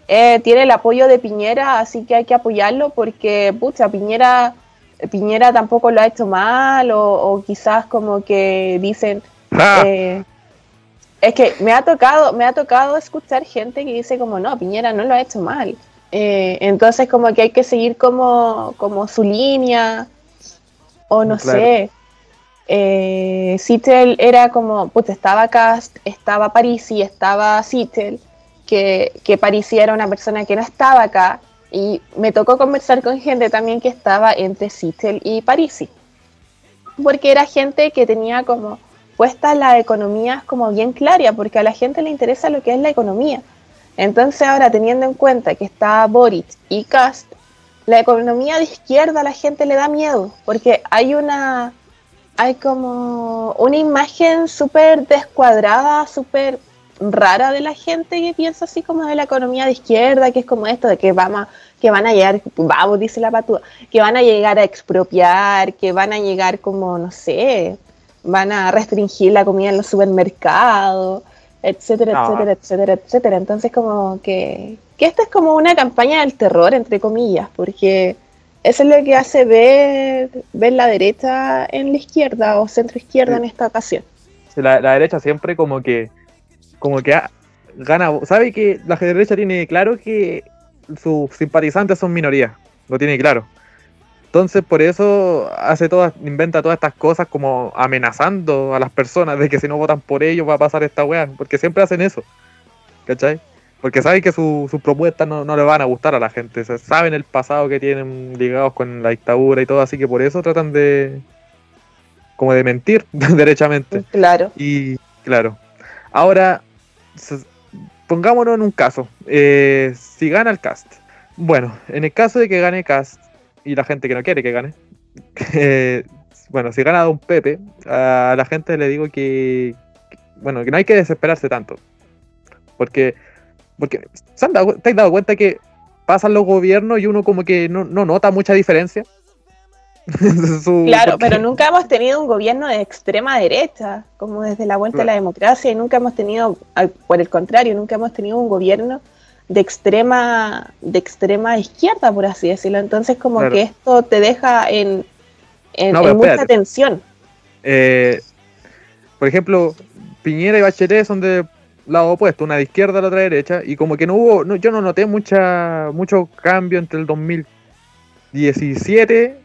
eh, tiene el apoyo de Piñera, así que hay que apoyarlo porque pucha, Piñera Piñera tampoco lo ha hecho mal o, quizás como que dicen ah. eh, es que me ha tocado me ha tocado escuchar gente que dice como no Piñera no lo ha hecho mal eh, entonces como que hay que seguir como como su línea o no sé. Eh, era como pues estaba Cast estaba Parisi estaba Sittel que, que Parisi era una persona que no estaba acá y me tocó conversar con gente también que estaba entre Sittel y Parisi. Porque era gente que tenía como puestas las economías como bien claras, porque a la gente le interesa lo que es la economía. Entonces ahora teniendo en cuenta que está Boric y Cast, la economía de izquierda a la gente le da miedo, porque hay una hay como una imagen súper descuadrada, súper rara de la gente que piensa así como de la economía de izquierda, que es como esto, de que vamos, que van a llegar, vamos, dice la patúa, que van a llegar a expropiar, que van a llegar como, no sé, van a restringir la comida en los supermercados, etcétera, etcétera, etcétera, etcétera. Entonces como que, que esta es como una campaña del terror, entre comillas, porque eso es lo que hace ver, ver la derecha en la izquierda o centro izquierda en esta ocasión. la derecha siempre como que como que gana, sabe que la derecha tiene claro que sus simpatizantes son minorías, lo tiene claro. Entonces por eso hace todas, inventa todas estas cosas como amenazando a las personas de que si no votan por ellos va a pasar esta weá, porque siempre hacen eso, ¿cachai? Porque saben que sus propuestas no, no le van a gustar a la gente, saben el pasado que tienen ligados con la dictadura y todo, así que por eso tratan de como de mentir (laughs) derechamente. Claro. Y claro. Ahora, pongámonos en un caso. Eh, si gana el cast. Bueno, en el caso de que gane cast y la gente que no quiere que gane. (laughs) Eh, bueno, si gana Don Pepe, a la gente le digo que, bueno, que no hay que desesperarse tanto. Porque, porque ¿se han dado, ¿te has dado cuenta que pasan los gobiernos y uno como que no, no nota mucha diferencia? (laughs) claro, pero nunca hemos tenido un gobierno de extrema derecha, como desde la vuelta a la democracia, y nunca hemos tenido, por el contrario, nunca hemos tenido un gobierno de extrema, de extrema izquierda, por así decirlo. Entonces, como que esto te deja en, en, mucha tensión. Eh, por ejemplo, Piñera y Bachelet son de lado opuesto, una de izquierda a la otra derecha, y como que no hubo, yo no noté mucha, mucho cambio entre el 2017,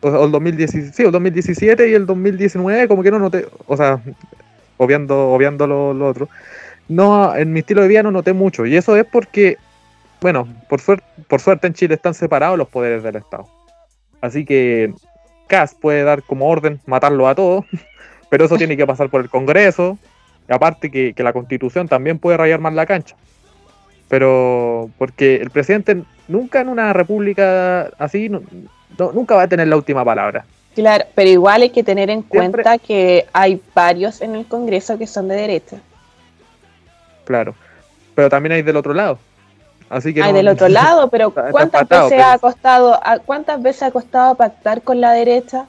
o, el 2017, el 2017 y el 2019, como que no noté, o sea, obviando, obviando lo, lo otro no, en mi estilo de vida no noté mucho. Y eso es porque, bueno, por, suerte, por suerte en Chile están separados los poderes del Estado. Así que Cas puede dar como orden matarlo a todos, (laughs) pero eso tiene que pasar por el Congreso. Y aparte que, la Constitución también puede rayar más la cancha. Pero porque el presidente nunca en una república así, nunca va a tener la última palabra. Claro, pero igual hay que tener en cuenta que hay varios en el Congreso que son de derecha claro. Pero también hay del otro lado. Así que hay del otro (laughs) lado, pero ¿cuántas veces ha costado, cuántas veces ha costado pactar con la derecha?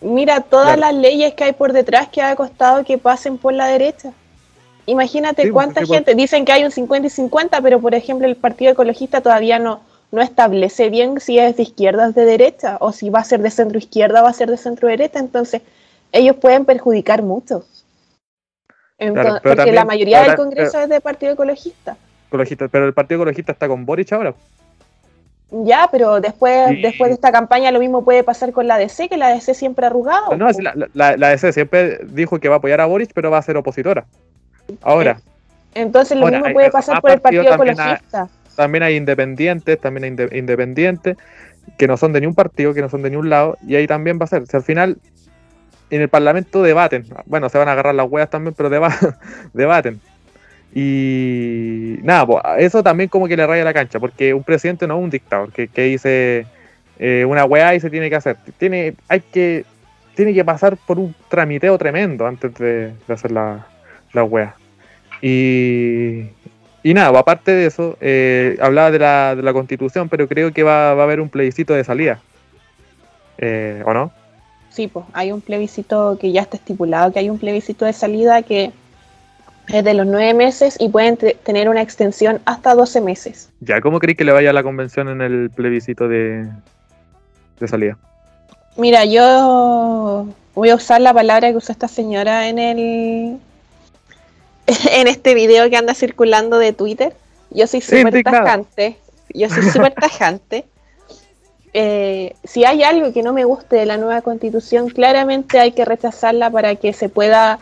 Mira todas las leyes que hay por detrás que ha costado que pasen por la derecha. Imagínate pues, cuánta gente, dicen que hay un 50 y 50, pero por ejemplo el Partido Ecologista todavía no, no establece bien si es de izquierda o de derecha, o si va a ser de centro izquierda o va a ser de centro derecha, entonces ellos pueden perjudicar mucho porque la mayoría del Congreso es de Partido Ecologista. Ecologista, pero el Partido Ecologista está con Boric ahora. Ya, pero después, después de esta campaña lo mismo puede pasar con la DC, que la DC siempre ha arrugado. No, la, la, DC siempre dijo que va a apoyar a Boric, pero va a ser opositora. Ahora. Entonces lo mismo puede pasar por el Partido Ecologista. También hay independientes, también hay independientes, que no son de ni un partido, que no son de ni un lado, y ahí también va a ser. Si al final en el Parlamento debaten. Bueno, se van a agarrar las huevas también, pero (laughs) debaten. Y nada, eso también como que le raya la cancha, porque un presidente no es un dictador que, dice eh, una hueá y se tiene que hacer. Tiene, hay que, tiene que pasar por un tramiteo tremendo antes de, hacer la, la Y, y nada, pues, aparte de eso, eh, hablaba de la, de la constitución, pero creo que va, va a haber un plebiscito de salida. Eh, ¿O no? Sí, pues hay un plebiscito que ya está estipulado, que hay un plebiscito de salida que es de los nueve meses y pueden tener una extensión hasta 12 meses. ¿Ya cómo crees que le vaya a la convención en el plebiscito de, de salida? Mira, yo voy a usar la palabra que usó esta señora en el (laughs) en este video que anda circulando de Twitter. Yo soy súper tajante. Yo soy súper tajante. Eh, si hay algo que no me guste de la nueva constitución, claramente hay que rechazarla para que se pueda,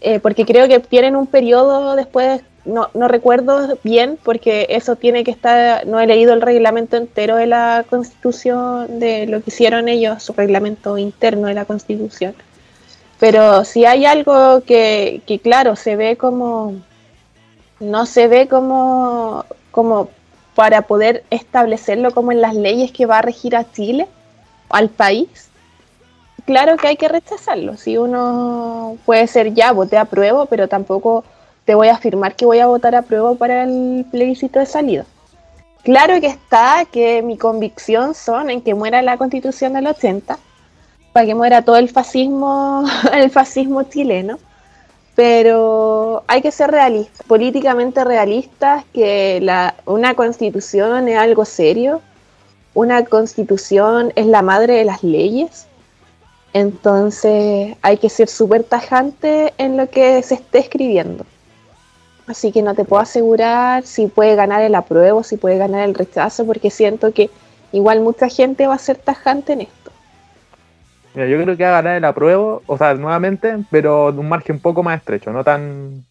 eh, porque creo que tienen un periodo después, no, no recuerdo bien, porque eso tiene que estar, no he leído el reglamento entero de la constitución, de lo que hicieron ellos, su reglamento interno de la constitución. Pero si hay algo que, claro, se ve como, no se ve como, como para poder establecerlo como en las leyes que va a regir a Chile, al país, claro que hay que rechazarlo. Si uno puede ser ya, voté a prueba, pero tampoco te voy a afirmar que voy a votar a prueba para el plebiscito de salida. Claro que está que mi convicción son en que muera la constitución del 80, para que muera todo el fascismo, (laughs) el fascismo chileno pero hay que ser realistas, políticamente realistas, que una constitución es algo serio, una constitución es la madre de las leyes, entonces hay que ser súper tajante en lo que se esté escribiendo. Así que no te puedo asegurar si puede ganar el apruebo, si puede ganar el rechazo, porque siento que igual mucha gente va a ser tajante en esto. Mira, yo creo que va a ganar el apruebo, o sea, nuevamente, pero de un margen un poco más estrecho, no tan.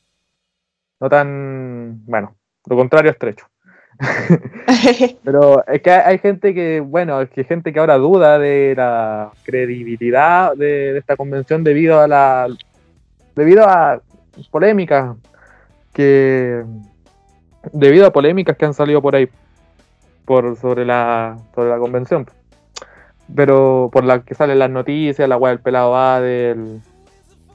No tan. Bueno, lo contrario estrecho. (laughs) pero es que hay, gente que, bueno, es que gente que ahora duda de la credibilidad de, esta convención debido a la. debido a polémicas que. debido a polémicas que han salido por ahí por sobre la sobre la convención pero por la que salen las noticias, la weá del pelado va del.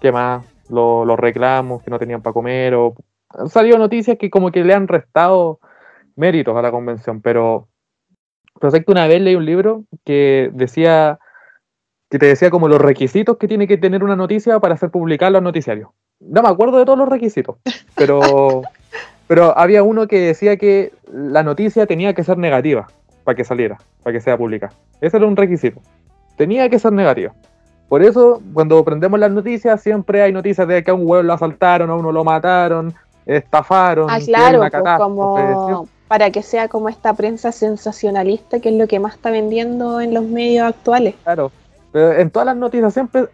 ¿Qué más? Los, reclamos que no tenían para comer. O, han salido noticias que como que le han restado méritos a la convención, pero. Pero sé que una vez leí un libro que decía que te decía como los requisitos que tiene que tener una noticia para ser publicada en los noticiarios. No me acuerdo de todos los requisitos, pero, (laughs) pero había uno que decía que la noticia tenía que ser negativa para que saliera, para que sea pública. Ese era un requisito. Tenía que ser negativa. Por eso, cuando prendemos las noticias, siempre hay noticias de que a un huevo lo asaltaron, a uno lo mataron, estafaron. Ah, claro, pues, como para que sea como esta prensa sensacionalista, que es lo que más está vendiendo en los medios actuales. Claro, pero en todas las noticias siempre,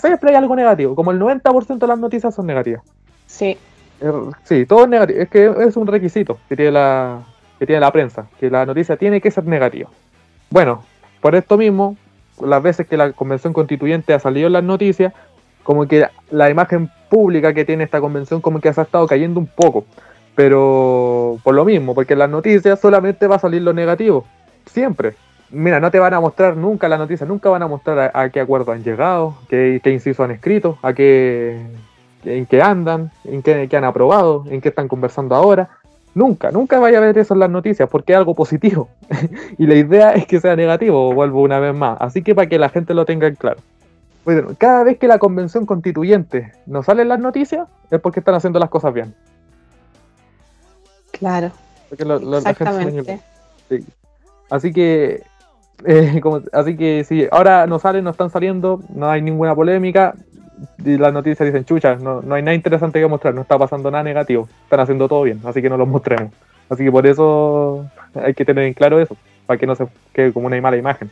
siempre hay algo negativo, como el 90% de las noticias son negativas. Sí. Eh, sí, todo es negativo, es que es un requisito que tiene la, que tiene la prensa, que la noticia tiene que ser negativa. Bueno, por esto mismo, las veces que la convención constituyente ha salido en las noticias, como que la imagen pública que tiene esta convención como que se ha estado cayendo un poco. Pero por lo mismo, porque en las noticias solamente va a salir lo negativo. Siempre. Mira, no te van a mostrar nunca las noticias, nunca van a mostrar a, qué acuerdo han llegado, qué, inciso han escrito, a qué, en qué andan, en qué han aprobado, en qué están conversando ahora. Nunca, nunca vaya a ver eso en las noticias porque es algo positivo. (laughs) y la idea es que sea negativo, vuelvo una vez más. Así que para que la gente lo tenga en claro. Bueno, cada vez que la convención constituyente no sale en las noticias es porque están haciendo las cosas bien. Claro. Exactamente. Así que, eh, (laughs) así que si ahora no salen, no están saliendo, no hay ninguna polémica. Las noticias dicen, chucha, no, no hay nada interesante que mostrar, no está pasando nada negativo, están haciendo todo bien, así que no lo mostremos. Así que por eso hay que tener en claro eso, para que no se quede como una mala imagen.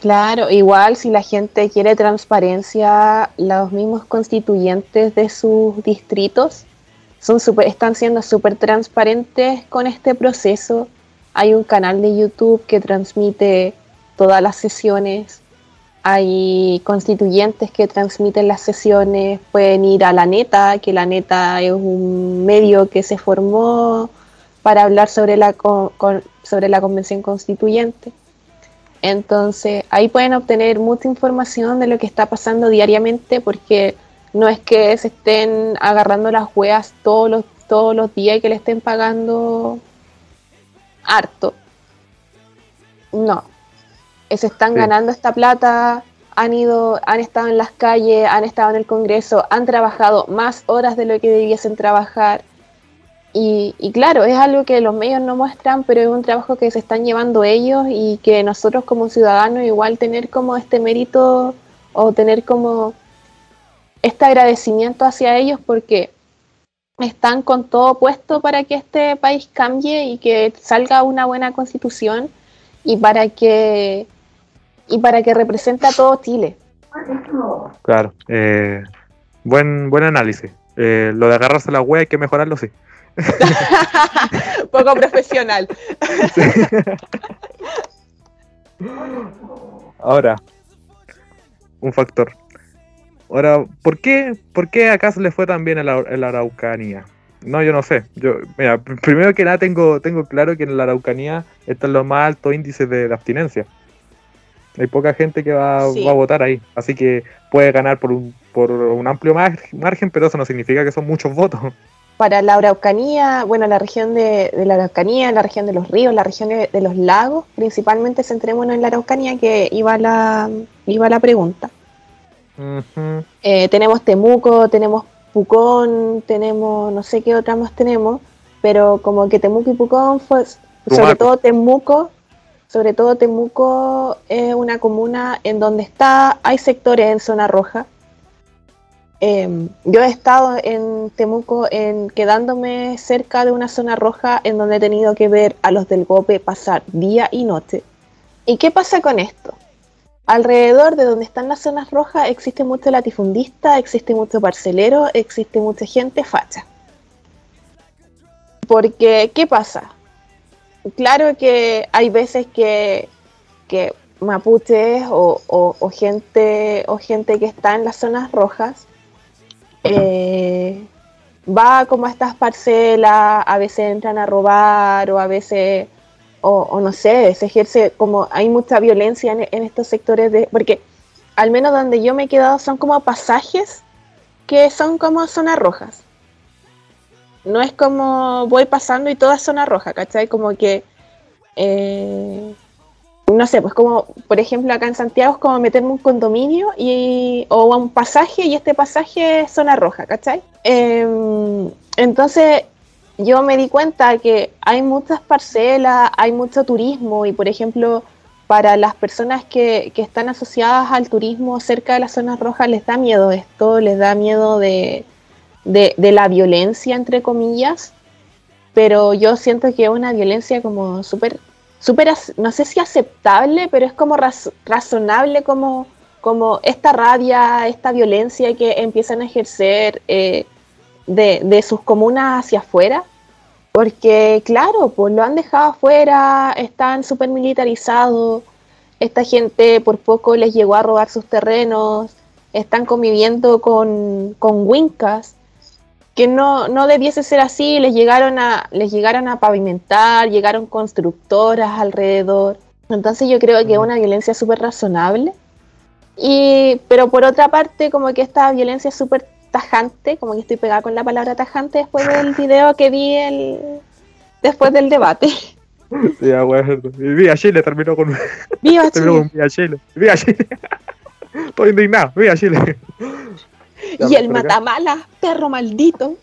Claro, igual si la gente quiere transparencia, los mismos constituyentes de sus distritos son super, están siendo súper transparentes con este proceso. Hay un canal de YouTube que transmite todas las sesiones. Hay constituyentes que transmiten las sesiones. Pueden ir a la neta, que la neta es un medio que se formó para hablar sobre la, sobre la convención constituyente. Entonces ahí pueden obtener mucha información de lo que está pasando diariamente porque no es que se estén agarrando las hueas todos los, todos los días y que le estén pagando harto. No. Se están ganando esta plata, han ido, han estado en las calles, han estado en el Congreso, han trabajado más horas de lo que debiesen trabajar. Y, y, claro, es algo que los medios no muestran, pero es un trabajo que se están llevando ellos y que nosotros como ciudadanos igual tener como este mérito o tener como este agradecimiento hacia ellos porque están con todo puesto para que este país cambie y que salga una buena constitución y para que y para que represente a todo Chile. Claro, eh, buen buen análisis. Eh, lo de agarrarse la wea hay que mejorarlo, sí. (laughs) Poco profesional. Ahora, un factor. Ahora, ¿por qué, ¿por qué acá se le fue tan bien en la, Araucanía? No, yo no sé. Yo, mira, primero que nada tengo, tengo claro que en la Araucanía están los más altos índices de, abstinencia. Hay poca gente que va, a votar ahí. Así que puede ganar por un, por un amplio margen, pero eso no significa que son muchos votos. Para la Araucanía, bueno, la región de, la Araucanía, la región de los ríos, la región de, los lagos, principalmente centrémonos en la Araucanía, que iba la, iba la pregunta. Eh, tenemos Temuco, tenemos Pucón, tenemos no sé qué otra más tenemos, pero como que Temuco y Pucón fue, sobre todo Temuco, sobre todo Temuco es una comuna en donde está, hay sectores en zona roja. Em, yo he estado en Temuco en quedándome cerca de una zona roja en donde he tenido que ver a los del GOPE pasar día y noche. ¿Y qué pasa con esto? Alrededor de donde están las zonas rojas existe mucho latifundista, existe mucho parcelero, existe mucha gente facha. Porque, ¿qué pasa? Claro que hay veces que, mapuches o, gente, o gente que está en las zonas rojas eh, va como a estas parcelas, a veces entran a robar o a veces o, no sé, se ejerce como hay mucha violencia en, estos sectores de, porque al menos donde yo me he quedado son como pasajes que son como zonas rojas. No es como voy pasando y toda zona roja, ¿cachai? Como que eh, no sé, pues como, por ejemplo, acá en Santiago es como meterme un condominio y, o un pasaje y este pasaje es zona roja, ¿cachai? Em, entonces yo me di cuenta que hay muchas parcelas, hay mucho turismo y, por ejemplo, para las personas que, que están asociadas al turismo cerca de la zona roja les da miedo esto, les da miedo de, de, de la violencia, entre comillas, pero yo siento que es una violencia como súper súper, no sé si aceptable, pero es como razonable como, como esta rabia, esta violencia que empiezan a ejercer eh, de, sus comunas hacia afuera. Porque claro, pues lo han dejado afuera, están súper militarizados, esta gente por poco les llegó a robar sus terrenos, están conviviendo con, con wincas que no, no debiese ser así, les llegaron a, les llegaron a pavimentar, llegaron constructoras alrededor. Entonces yo creo que es una violencia súper razonable. Y, pero por otra parte, como que esta violencia es súper tajante, como que estoy pegada con la palabra tajante después del video que vi el, después del debate. (laughs) Sí, acuerdo. Viva Chile terminó con. Viva (laughs) Chile. Con Viva Chile. Viva Chile. (laughs) Estoy indignado. Viva Chile (laughs) y el matamala, perro maldito.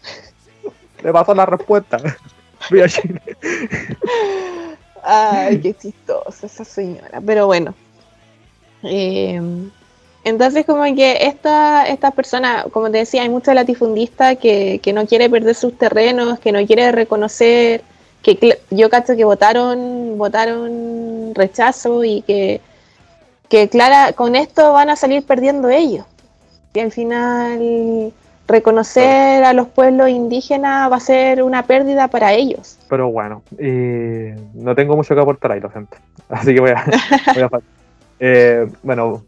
Le pasó la respuesta. (laughs) Ay, qué chistosa esa señora. Pero bueno. Em, entonces, como que esta, esta persona, como te decía, hay mucha latifundista que, que no quiere perder sus terrenos, que no quiere reconocer, que yo cacho que votaron, votaron rechazo y que, que clara, con esto van a salir perdiendo ellos y al final reconocer a los pueblos indígenas va a ser una pérdida para ellos. Pero bueno, no tengo mucho que aportar ahí, lo siento. (laughs) Así que voy a... (laughs) Eh, bueno,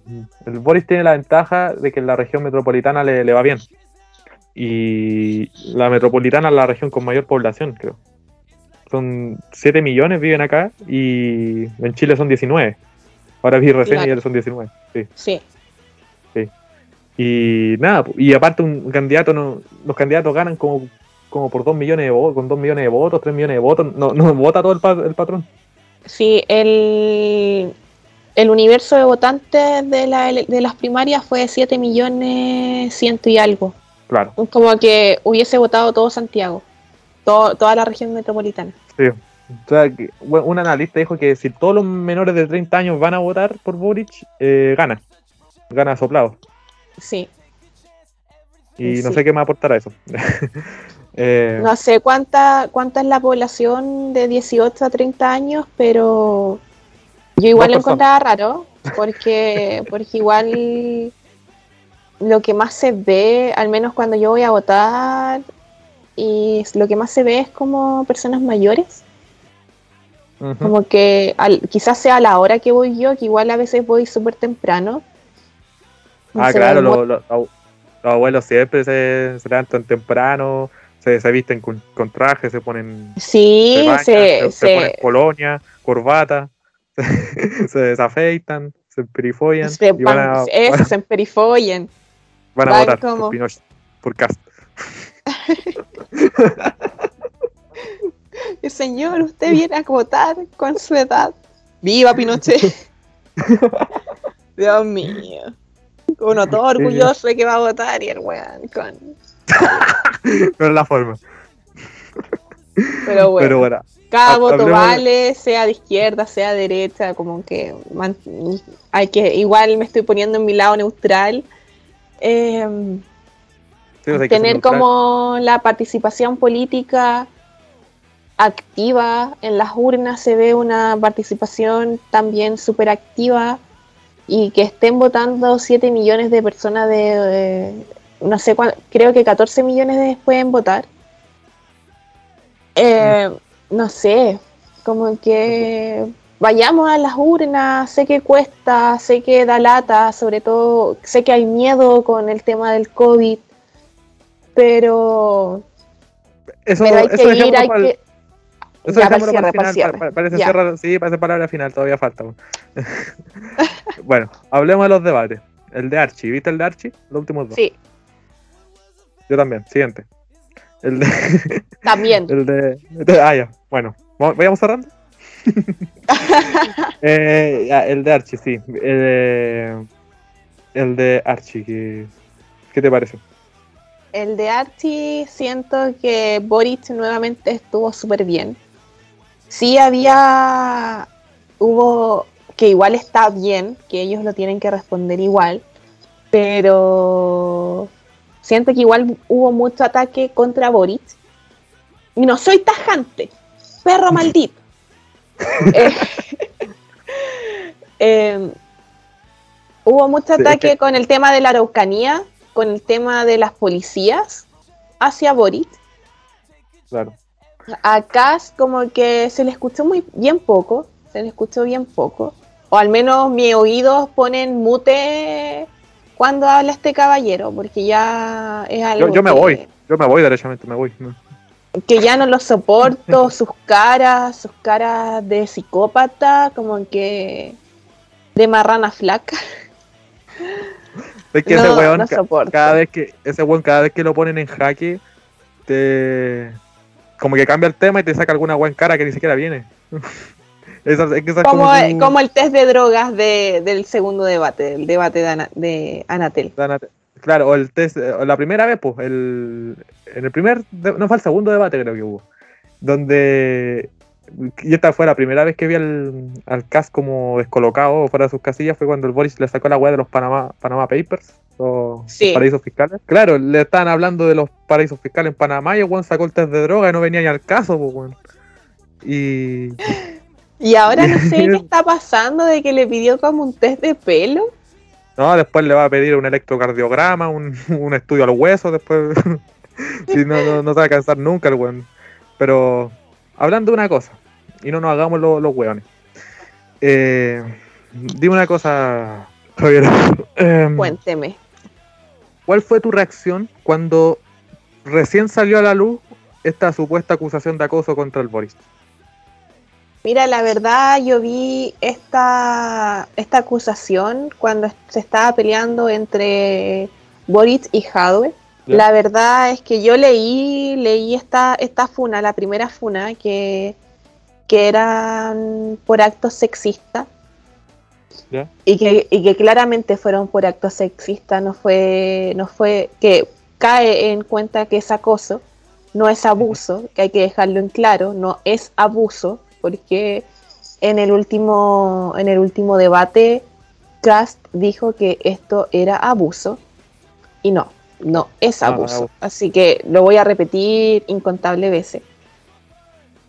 el Boris tiene la ventaja de que en la región metropolitana le, le va bien. Y la metropolitana es la región con mayor población, creo. Son 7 millones viven acá y en Chile son 19. Ahora vi recién y ya son 19. Sí. sí. Y nada, y aparte un candidato, no, los candidatos ganan como, como por 2 millones de votos, con 2 millones de votos, 3 millones de votos, no, no (laughs) vota todo el, el patrón. Sí, el, el universo de votantes de, la, de las primarias fue 7 millones ciento y algo. Claro. Como que hubiese votado todo Santiago, todo, toda la región metropolitana. Sí. O sea, un analista dijo que si todos los menores de 30 años van a votar por Boric, eh, gana. Gana soplado. Sí. Y no sé qué me aportará eso. (laughs) Eh, no sé cuánta, cuánta es la población de 18 a 30 años, pero yo igual lo encontraba raro, porque, porque igual lo que más se ve, al menos cuando yo voy a votar, y lo que más se ve es como personas mayores. Como que quizás sea la hora que voy yo, que igual a veces voy súper temprano, ah, claro, los, abuelos siempre se, levantan temprano, se, visten con, trajes, se ponen. Sí, se, se, ponen colonia, corbata, (laughs) se, desafeitan, se emperifollan. Se, y van a, (laughs) eso, se emperifollan. Van a votar por Pinochet, por Cast. (laughs) Señor, usted viene a votar con su edad. ¡Viva Pinochet! Dios mío. Uno (laughs) todo orgulloso de que va a votar y el weón con. (laughs) Pero la forma. Pero bueno. cada voto vale, sea de izquierda, sea de derecha, como que hay que, igual me estoy poniendo en mi lado neutral. Em, tener como la participación política activa en las urnas se ve una participación también súper activa y que estén votando 7 millones de personas de, no sé cuánto, creo que 14 millones pueden votar. Eh, no sé, como que vayamos a las urnas, sé que cuesta, sé que da lata, sobre todo sé que hay miedo con el tema del COVID, pero, eso, hay que ir, hay que... Eso ya, para cierre, para cierre. Parece cerrar, sí, parece palabra final, todavía falta. (laughs) (laughs) bueno, hablemos de los debates. El de Archie, ¿viste el de Archie? Los últimos dos. Sí. Yo también, siguiente. El de. (laughs) También. el de, Ah, ya. Bueno, ¿vayamos cerrando? Eh, el de Archie, sí. El de, Archie, ¿qué, ¿qué te parece? El de Archie siento que Boric nuevamente estuvo súper bien. Sí había, hubo, que igual está bien, que ellos lo tienen que responder igual, pero siento que igual hubo mucho ataque contra Boric. Y no soy tajante, perro (laughs) maldito. Eh, (laughs) eh, hubo mucho ataque con el tema de la Araucanía, con el tema de las policías hacia Boric. Claro. Acá como que se le escuchó muy bien poco, se le escuchó bien poco. O al menos mis oídos ponen mute cuando habla este caballero, porque ya es algo. Yo, me voy, yo me voy derechamente, me voy. Que ya no lo soporto, (laughs) sus caras, sus caras de psicópata, como que de marrana flaca. Es que ese weón, cada vez que ese weón, cada vez que lo ponen en jaque, te como que cambia el tema y te saca alguna buena cara que ni siquiera viene. como, el test de drogas del segundo debate, el debate de, Anatel. Claro, o el test, la primera vez, pues, el, en el primer, no fue el segundo debate creo que hubo, donde, y esta fue la primera vez que vi al, al CAS como descolocado fuera de sus casillas, fue cuando el Boris le sacó la weá de los Panama, Panama Papers, o paraísos fiscales. Claro, le estaban hablando de los paraísos fiscales en Panamá y el Juan sacó el test de droga y no venía ni al caso, pues, Y. Y ahora no (laughs) sé qué está pasando de que le pidió como un test de pelo. No, después le va a pedir un electrocardiograma, un, (laughs) un estudio al hueso, después. (laughs) si no, no, se va a cansar nunca el weón. Pero, hablando de una cosa, y no nos hagamos los, los weones. Eh, dime una cosa, Javier. Em, Cuénteme. ¿Cuál fue tu reacción cuando recién salió a la luz esta supuesta acusación de acoso contra el Boris? Mira, la verdad yo vi esta, esta acusación cuando se estaba peleando entre Boris y Hadwe. La verdad es que yo leí, leí esta, esta funa, la primera funa, que, que eran por actos sexistas. Y, que, y que claramente fueron por actos sexistas, no fue, no fue que cae en cuenta que es acoso, no es abuso, que hay que dejarlo en claro, no es abuso, porque en el último, en el último debate Cast dijo que esto era abuso y no, no es ah, abuso. Así que lo voy a repetir incontables veces.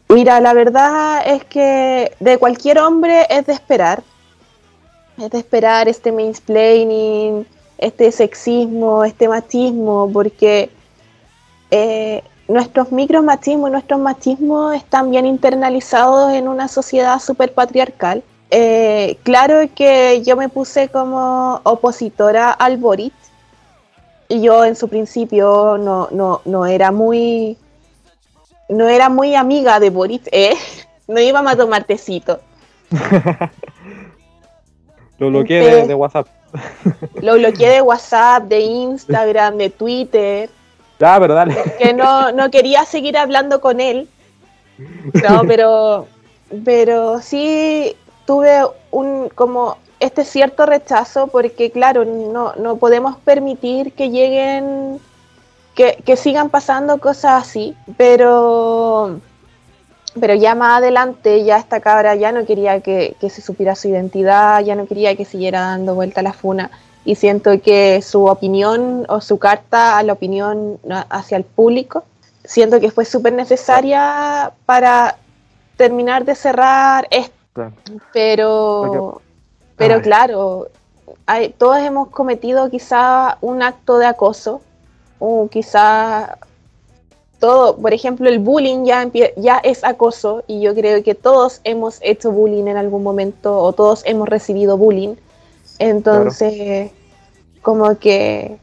Mira, la verdad es que de cualquier hombre es de esperar. Es de esperar este mansplaining, este sexismo, este machismo, porque eh, nuestros micromachismos y nuestros machismos están bien internalizados en una sociedad súper patriarcal. Eh, claro que yo me puse como opositora al Boric. Y yo en su principio no, no, no era muy no era muy amiga de Boric, ¿eh? (laughs) No íbamos a tomar tecito. (laughs) lo bloqueé de, WhatsApp. lo bloqueé de (laughs) WhatsApp, de Instagram, de Twitter. Ya, pero dale. Que no, no quería seguir hablando con él. No, (laughs) pero, pero sí tuve un como este cierto rechazo porque claro, no, no podemos permitir que lleguen, que, que sigan pasando cosas así, pero pero ya más adelante, ya esta cabra ya no quería que, que, se supiera su identidad, ya no quería que siguiera dando vuelta a la funa. Y siento que su opinión o su carta a la opinión hacia el público, siento que fue súper necesaria para terminar de cerrar esto. Pero, pero claro, hay, todos hemos cometido quizá un acto de acoso, o quizá todo, por ejemplo, el bullying ya, es acoso y yo creo que todos hemos hecho bullying en algún momento o todos hemos recibido bullying entonces, como que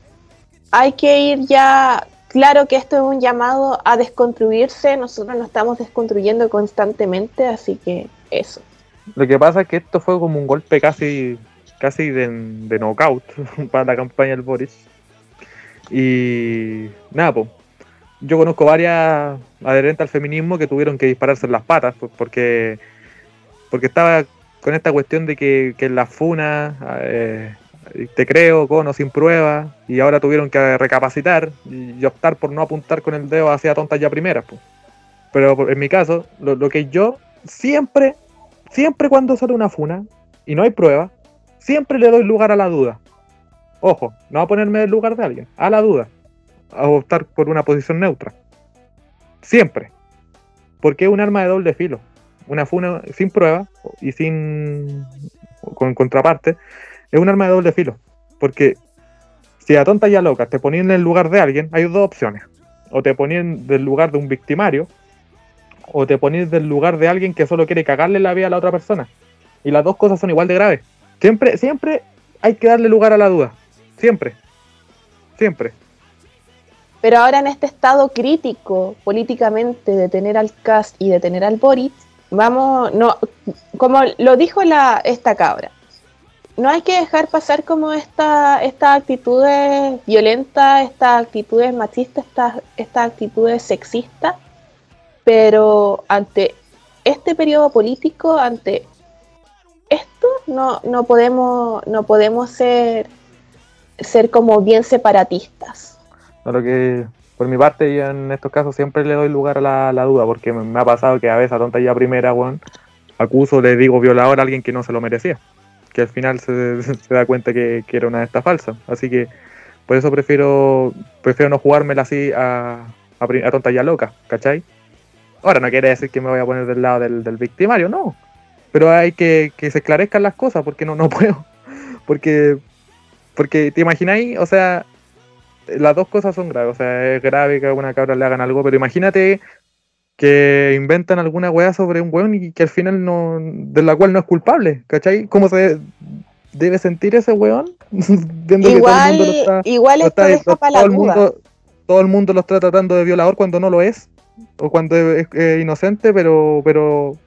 hay que ir ya, claro que esto es un llamado a desconstruirse, nosotros nos estamos desconstruyendo constantemente, así que eso. Lo que pasa es que esto fue como un golpe casi casi de, de knockout (laughs) para la campaña del Boris. Y nada, pues, yo conozco varias adherentes al feminismo que tuvieron que dispararse en las patas, pues, porque porque estaba con esta cuestión de que, en las funas eh, te creo con o sin prueba y ahora tuvieron que recapacitar y, optar por no apuntar con el dedo hacia tontas ya primeras. Pues. Pero en mi caso, lo, lo, que yo siempre, siempre cuando sale una funa y no hay prueba, siempre le doy lugar a la duda. Ojo, no a ponerme en el lugar de alguien, a la duda. A optar por una posición neutra. Siempre. Porque es un arma de doble filo. Una funa sin prueba y sin con contraparte es un arma de doble filo. Porque si a tonta ya loca te ponían en el lugar de alguien, hay dos opciones. O te ponían del lugar de un victimario, o te ponían del lugar de alguien que solo quiere cagarle la vida a la otra persona. Y las dos cosas son igual de graves. Siempre, siempre hay que darle lugar a la duda. Siempre. Siempre. Pero ahora en este estado crítico políticamente de tener al Cast y de tener al Boric, vamos, no, como lo dijo esta cabra, no hay que dejar pasar como esta, estas actitudes violentas, estas actitudes machistas, estas, estas actitudes sexistas, pero ante este periodo político, ante esto, no, no podemos, no podemos ser, ser como bien separatistas que por mi parte yo en estos casos siempre le doy lugar a la, duda, porque me, ha pasado que a veces a tonta ya primera, Juan, acuso, le digo violador a alguien que no se lo merecía, que al final se, (laughs) da cuenta que, era una de estas falsas. Así que por eso prefiero prefiero no jugármela así a, a, tonta ya loca, ¿cachai? Ahora no quiere decir que me voy a poner del lado del, victimario, no. Pero hay que que se esclarezcan las cosas, porque no, no (laughs) puedo. Porque, porque te imagináis, o sea, las dos cosas son graves. O sea, es grave que a una cabra le hagan algo, pero imagínate que inventan alguna weá sobre un weón y que al final no, de la cual no es culpable, ¿cachai? ¿Cómo se debe sentir ese weón? (laughs) Viendo igual, que todo el mundo lo está, igual esto deja para todo el mundo, todo el mundo lo está tratando de violador cuando no lo es, o cuando es, inocente, pero, pero,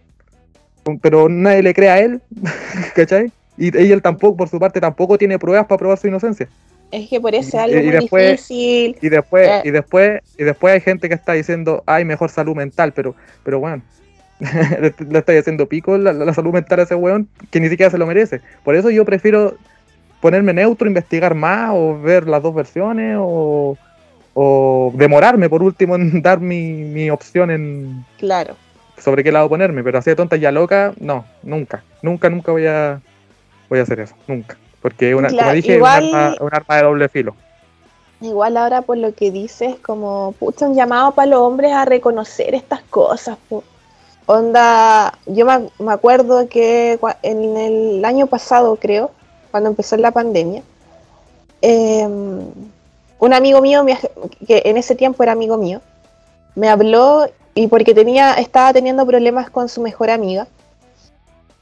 pero nadie le cree a él, (laughs) ¿cachai? Y, y él tampoco, por su parte, tampoco tiene pruebas para probar su inocencia. Es que por eso es algo muy difícil. Y después, eh. y después, y después hay gente que está diciendo, hay mejor salud mental, pero, pero bueno, (laughs) le, está haciendo pico la, salud mental a ese weón que ni siquiera se lo merece. Por eso yo prefiero ponerme neutro, investigar más, o ver las dos versiones, o, o demorarme por último en (laughs) dar mi, mi opción en claro sobre qué lado ponerme, pero así de tonta ya loca, no, nunca, nunca, nunca voy a voy a hacer eso, nunca. Porque, una, como dije, igual, un, arma, de doble filo. Igual ahora por lo que dices, como, pucha, un llamado para los hombres a reconocer estas cosas. Onda, yo me, acuerdo que en el año pasado, creo, cuando empezó la pandemia, em, un amigo mío, que en ese tiempo era amigo mío, me habló y porque tenía, estaba teniendo problemas con su mejor amiga.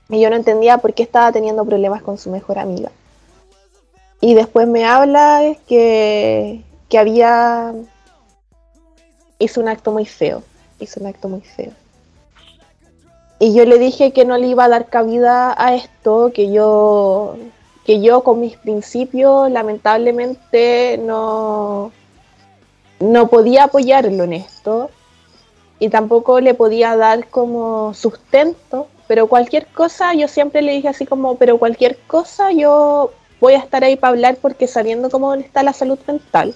Y yo no entendía por qué estaba teniendo problemas con su mejor amiga. Y después me habla que, que había... Hizo un acto muy feo. Hizo un acto muy feo. Y yo le dije que no le iba a dar cabida a esto, que yo, que yo con mis principios lamentablemente no, no podía apoyarlo en esto y tampoco le podía dar como sustento, pero cualquier cosa, yo siempre le dije así como, pero cualquier cosa yo voy a estar ahí para hablar porque sabiendo cómo está la salud mental,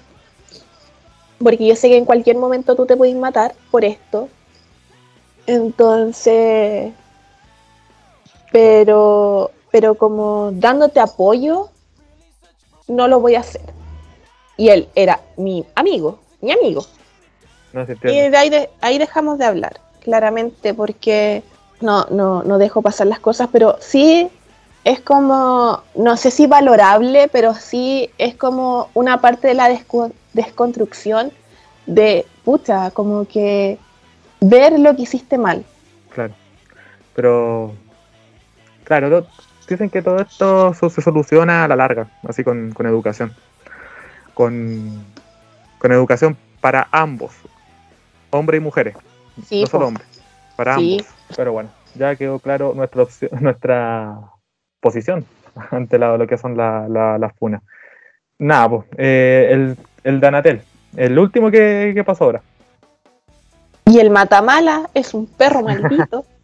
porque yo sé que en cualquier momento tú te puedes matar por esto. Entonces, pero, pero como dándote apoyo, no lo voy a hacer. Y él era mi amigo, mi amigo. y de ahí, ahí dejamos de hablar, claramente, porque no, no, no dejo pasar las cosas, pero sí es como, no sé si valorable, pero sí es como una parte de la desconstrucción de, pucha, como que ver lo que hiciste mal. Claro, pero, claro, dicen que todo esto se soluciona a la larga, así con, educación, con, educación para ambos, hombres y mujeres, no solo hombres, para ambos. Pero bueno, ya quedó claro nuestra opción, nuestra posición (laughs) ante lo que son las funas. Nada, pues, eh, el, el Danatel, el último que, pasó ahora. Y el Matamala es un perro maldito. (laughs)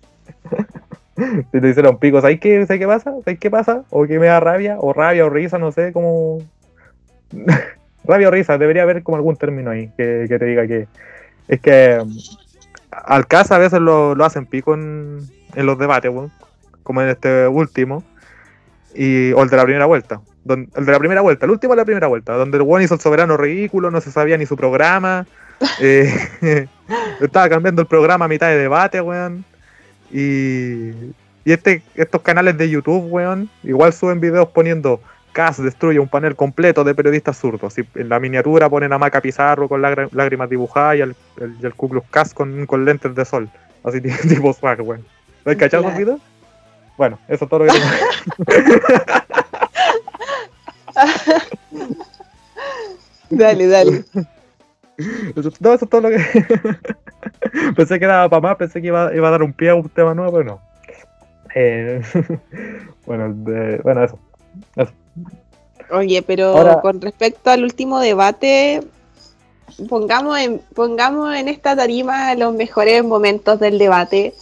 (laughs) si te hicieron pico, ¿sabes qué, ¿sabes qué pasa? ¿Sabes qué pasa? O que me da rabia, o rabia, o risa, no sé, como... rabia o risa, debería haber como algún término ahí que, que te diga que... Es que al casa a veces lo, lo hacen pico en, en los debates, weón, como en este último, y, o el de la primera vuelta. Don- el de la primera vuelta, el último de la primera vuelta, donde el weón hizo el soberano ridículo, no se sabía ni su programa, (laughs) eh, (laughs) estaba cambiando el programa a mitad de debate, weón. Y, y este, estos canales de YouTube, weón, igual suben videos poniendo Cas destruye un panel completo de periodistas zurdos. Así, en la miniatura ponen a Maca Pizarro con lágr- lágrimas dibujadas y al, el, y al Ku Klux Klan con, con lentes de sol. Así (laughs) tipo swag, weón. ¿Lo has cachado esos Claro. videos? Bueno, eso es todo lo que tengo. (laughs) Dale, dale. No, eso es todo lo que. (laughs) pensé que era para más, pensé que iba, iba a dar un pie a un tema nuevo, pero no. Eh, (laughs) bueno, de- bueno, eso. Oye, pero Ahora- con respecto al último debate, pongamos en, pongamos en esta tarima los mejores momentos del debate.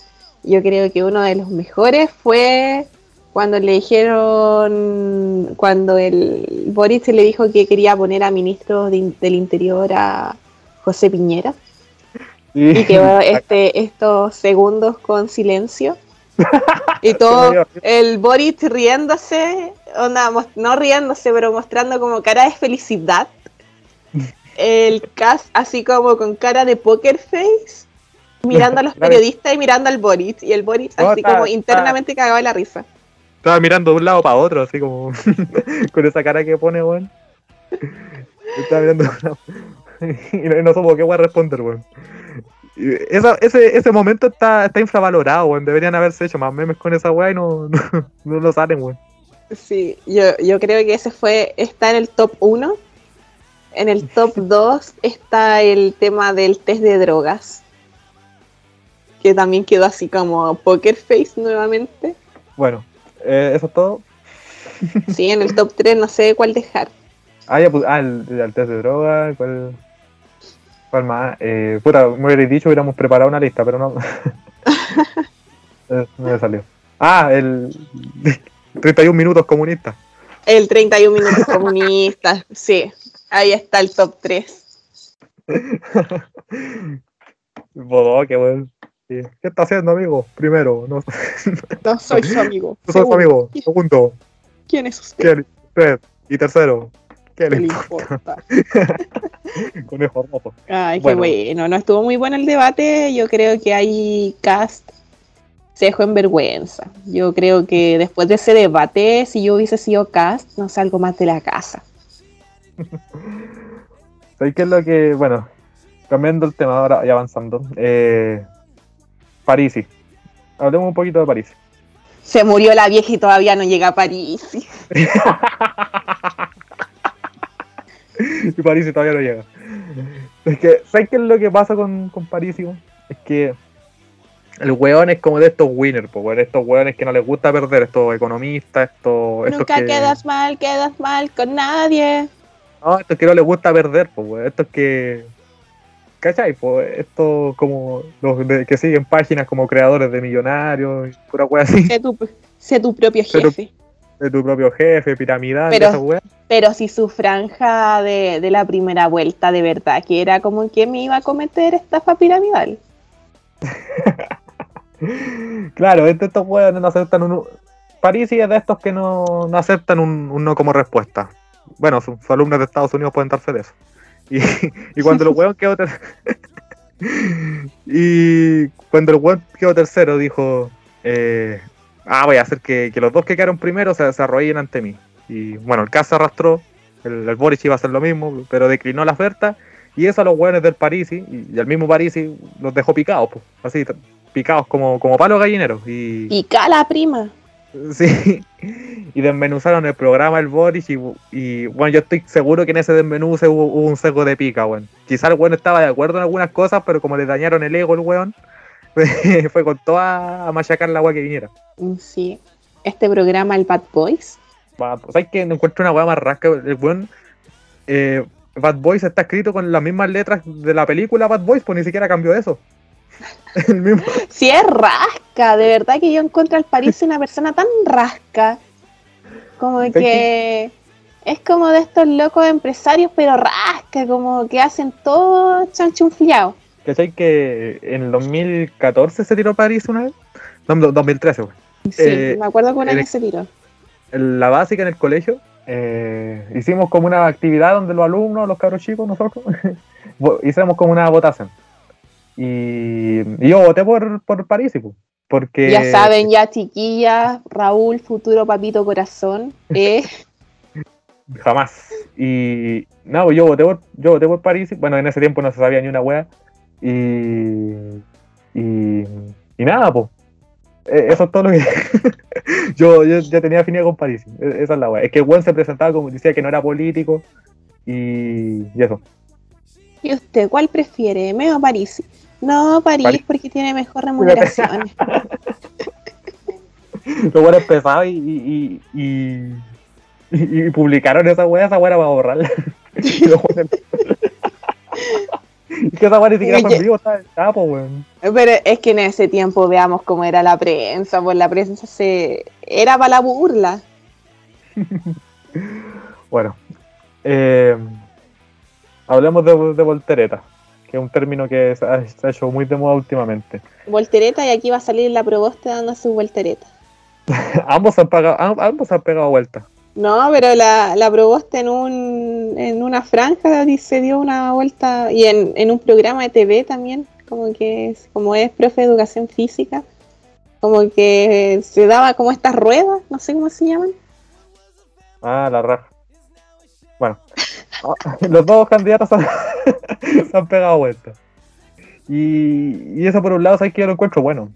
Yo creo que uno de los mejores fue cuando le dijeron, cuando el Boris le dijo que quería poner a ministro de in- del Interior a José Piñera y quedó (laughs) este, estos segundos con silencio. (laughs) Y todo el Boris riéndose, onda, no riéndose, pero mostrando como cara de felicidad. (laughs) El Cas así como con cara de poker face, mirando (laughs) a los periodistas y mirando al Boris. Y el Boris No, así está- como está- internamente cagado de la risa. Estaba mirando de un lado para otro, así como. (laughs) con esa cara que pone, weón. Estaba mirando de un lado. (laughs) y no, supo qué voy a responder, weón. Esa- ese, ese momento está, está infravalorado, weón. Deberían haberse hecho más memes con esa weá y no, no, no lo salen, weón. Sí, yo, yo creo que ese fue, está en el top 1. En el top 2 está el tema del test de drogas. Que también quedó así como poker face nuevamente. Bueno, eh, eso es todo. (laughs) Sí, en el top 3 no sé cuál dejar. Ah, ya, pues, ah, el, el test de droga, ¿cuál, cuál más? Eh, puta, me hubierais dicho, hubiéramos preparado una lista, pero no. (laughs) Eh, no me salió. Ah, el (laughs) 31 minutos comunistas. El 31 minutos comunistas, sí. Ahí está el top 3. Bodoque, weón. Sí. ¿Qué está haciendo, amigo? Primero, no (laughs) No soy su amigo. (laughs) no soy su amigo. Segundo, ¿Quién es usted? ¿qué le- usted? Y tercero, ¿qué ¿Qué le le importa? (laughs) Conejo rojo. Ay, qué Bueno. No estuvo muy bueno el debate. Yo creo que hay cast se dejó en vergüenza. Yo creo que después de ese debate, si yo hubiese sido cast, no salgo más de la casa. ¿Sabes qué es lo que, bueno, cambiando el tema ahora y avanzando? Eh, Parisi. Hablemos un poquito de Parisi. Se murió la vieja y todavía no llega a París. (laughs) y Parisi todavía no llega. Es que, ¿sabes qué es lo que pasa con, con Parisi? weón? Es que el weón es como de estos winners, pues, estos weones que no les gusta perder, estos economistas, estos, estos Nunca que... quedas mal, quedas mal con nadie. No, estos que no les gusta perder, pues. Estos que. ¿Cachai? Pues estos como los de- que siguen páginas como creadores de millonarios y pura wea así. Sé tu, sé tu propio Sé tu- jefe. De tu propio jefe, piramidal, Pero- esa wea. Pero si su franja de, de la primera vuelta de verdad que era como que me iba a cometer estafa piramidal. (laughs) Claro, este- estos weones no aceptan un. Parisi es de estos que no, no aceptan un, un no como respuesta. Bueno, sus alumnos de Estados Unidos pueden darse de eso. (laughs) Y, cuando el weón quedó ter- (laughs) Y cuando el weón quedó tercero dijo eh, Ah, voy a hacer que, que los dos que quedaron primero se, arrodillen ante mí. Y bueno, el caso arrastró, el, el Boris iba a hacer lo mismo, pero declinó la oferta. Y eso a los weones del Parisi, y, al mismo Parisi los dejó picados, pues, así, picados como, como palos gallineros. Y, Y cala prima. (laughs) Sí, y desmenuzaron el programa el Boris y, y, bueno, yo estoy seguro que en ese desmenuce hubo, hubo un seco de pica, weón. Quizá el weón estaba de acuerdo en algunas cosas, pero como le dañaron el ego el weón, (laughs) fue con toda a machacar la weá que viniera. Sí. Este programa, el Bad Boys. Pues, ¿Sabes que encuentro una weá más rasca? El weón, eh, Bad Boys está escrito con las mismas letras de la película Bad Boys, pues ni siquiera cambió eso. El mismo. Sí, es rasca, de verdad que yo encuentro al París una persona tan rasca. Como que es como de estos locos empresarios, pero rasca, como que hacen todo chanchunfliado. ¿Cachai que en el 2014 se tiró París una vez? No, 2013, güey. Sí, eh, me acuerdo que una vez se tiró. La básica en el colegio, eh, hicimos como una actividad donde los alumnos, los cabros chicos, nosotros, (laughs) hicimos como una votación. Y, yo voté por, por París, porque... Ya saben, ya chiquillas, Raúl, futuro papito corazón, (laughs) eh. Jamás. Y no, yo voté por, yo voté por París. Bueno, en ese tiempo no se sabía ni una wea. Y, y, y nada, pues. Eso es todo lo que. (laughs) yo, yo ya tenía afinidad con París. E, esa es la wea. Es que Juan se presentaba como decía que no era político. Y, y eso. ¿Y usted cuál prefiere? ¿Me o París? No, París, porque tiene mejor (laughs) remuneración. (laughs) Lo bueno es pesado y, y, y, publicaron esa wea, esa wea para borrarla. (laughs) que esa wea ni siquiera fue en vivo, estaba weón. Pero es que en ese tiempo veamos cómo era la prensa, pues la prensa se era para la burla. bueno, eh, hablemos de, de voltereta que es un término que se ha, hecho muy de moda últimamente. Voltereta y aquí va a salir la proboste dando su voltereta. (laughs) ambos, han pagado, ambos han pegado vuelta. No, pero la, la proboste en, un, en una franja se dio una vuelta y en, en un programa de TV también, como que como es profe de educación física, como que se daba como estas ruedas, no sé cómo se llaman. Ah, la raja. Bueno, (laughs) los dos candidatos (laughs) se (laughs) han pegado vueltas. Y, eso por un lado, sabes que yo lo encuentro bueno.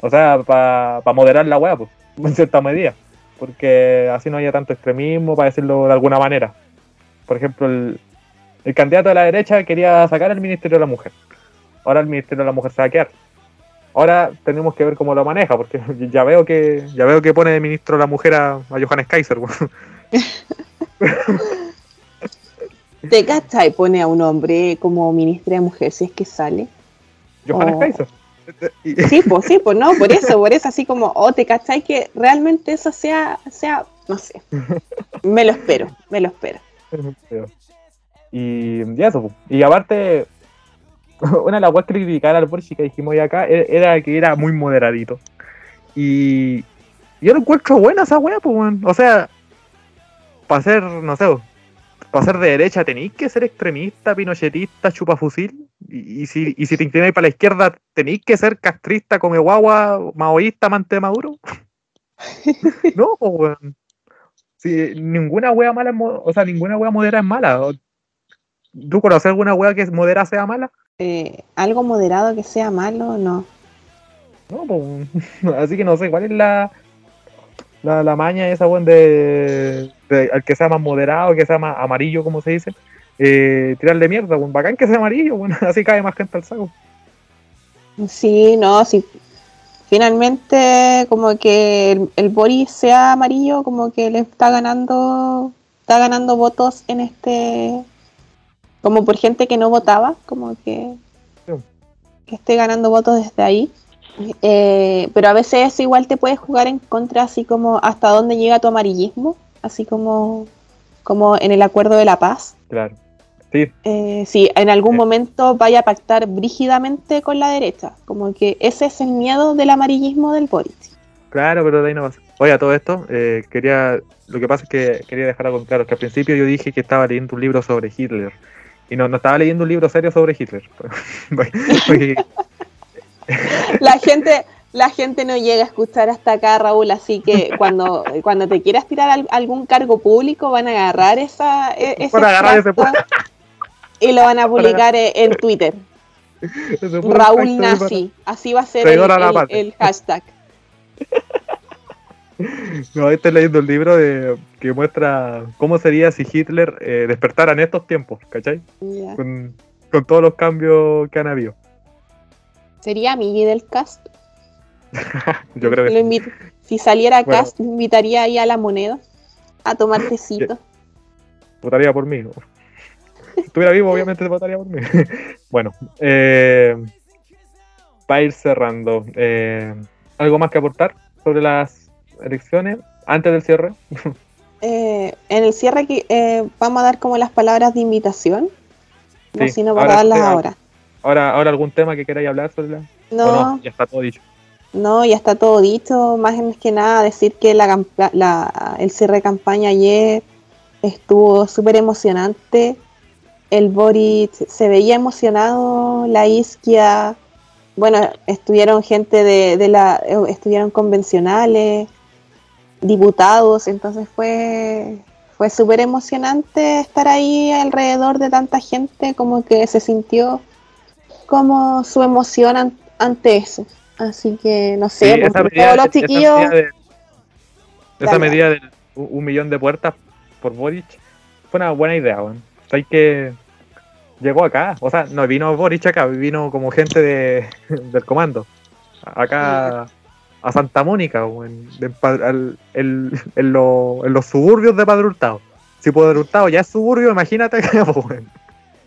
O sea, para moderar la weá, pues, (laughs) en cierta medida. Porque así no haya tanto extremismo, para decirlo de alguna manera. Por ejemplo, el, candidato de la derecha quería sacar el Ministerio de la Mujer. Ahora el Ministerio de la Mujer se va a quedar. Ahora tenemos que ver cómo lo maneja, porque (laughs) ya veo que ya veo que pone de ministro la mujer a, a Johannes Kaiser. ¿Te cachai? Pone a un hombre como ministra de mujer si es que sale. Johannes Kaiser. Sí, pues sí, pues no, por (laughs) eso, por eso, así como, oh, te cachai que realmente eso sea, sea, no sé. Me lo espero, me lo espero. Y, ya eso, y aparte, (laughs) una de las cosas que criticar al Boris que dijimos hoy acá e, era que era muy moderadito. Y yo lo encuentro buena esa wea, pues, o sea, para ser, no sé, para ser de derecha tenéis que ser extremista, pinochetista, chupafusil. Y, y, si, y si te inclináis para la izquierda, tenéis que ser castrista, come guagua, maoísta, amante de Maduro. (laughs) no, pues, Si, ninguna wea mala, o sea, ninguna wea modera es mala. ¿Tú conoces alguna wea que modera sea mala? Eh, algo moderado que sea malo, no. No, pues, (laughs) así que no sé, ¿cuál es la, la, la maña esa, weón, de, al que sea más moderado, que sea más amarillo, como se dice, eh, tirarle mierda, weón. Bacán que sea amarillo, bueno, (laughs) así cae más gente al saco. Sí, no, sí. Finalmente, como que el, el Boris sea amarillo, como que le está ganando, está ganando votos en este, como por gente que no votaba, como que, que esté ganando votos desde ahí. Eh, pero a veces eso igual te puede jugar en contra, así como hasta dónde llega tu amarillismo, así como, como en el acuerdo de la paz. Claro. Sí. Eh, sí, en algún momento vaya a pactar brígidamente con la derecha. Como que ese es el miedo del amarillismo del Boric. Claro, pero de ahí no pasa. Oye, a todo esto, eh, quería. Lo que pasa es que quería dejar algo claro: que al principio yo dije que estaba leyendo un libro sobre Hitler. Y no, no estaba leyendo un libro serio sobre Hitler. (laughs) la gente, la gente no llega a escuchar hasta acá, Raúl, así que cuando, cuando te quieras tirar algún cargo público van a agarrar esa, e, ese y lo van a publicar en Twitter. Raúl Nazi, así va a ser el, hashtag. (laughs) No, estoy leyendo un libro de, que muestra cómo sería si Hitler eh, despertara en estos tiempos, ¿cachai? Con, con todos los cambios que han habido. ¿Sería amigo del cast? (laughs) Yo creo que Si saliera cast, me invitaría ahí a la moneda a tomar (laughs) tecito. Votaría por mí. Si estuviera vivo, obviamente votaría por mí. (laughs) bueno, eh, para ir cerrando, eh, ¿algo más que aportar sobre las elecciones antes del cierre? Eh, en el cierre eh, vamos a dar como las palabras de invitación. Sí, si no, para darlas ahora. Ahora, ahora algún tema que queráis hablar sobre la... ¿O No, ya está todo dicho. no, ya está todo dicho. Más que nada decir que la- el cierre de campaña ayer estuvo súper emocionante. El Boric se veía emocionado, la Isquia, bueno, estuvieron gente de, de la, eh, estuvieron convencionales, diputados, entonces fue, fue súper emocionante estar ahí alrededor de tanta gente, como que se sintió como su emoción an- ante eso. Así que no sé, Sí, pues, todos medida- los esa chiquillos, medida de- esa medida de un, un millón de puertas por Boric fue una buena idea, weón. O sea, que llegó acá, o sea, no vino Boric acá, vino como gente de, (laughs) del comando. Acá a Santa Mónica, al- el- en, lo- en los suburbios de Padre Hurtado. Si Padre Hurtado ya es suburbio, imagínate pues, (laughs) weón.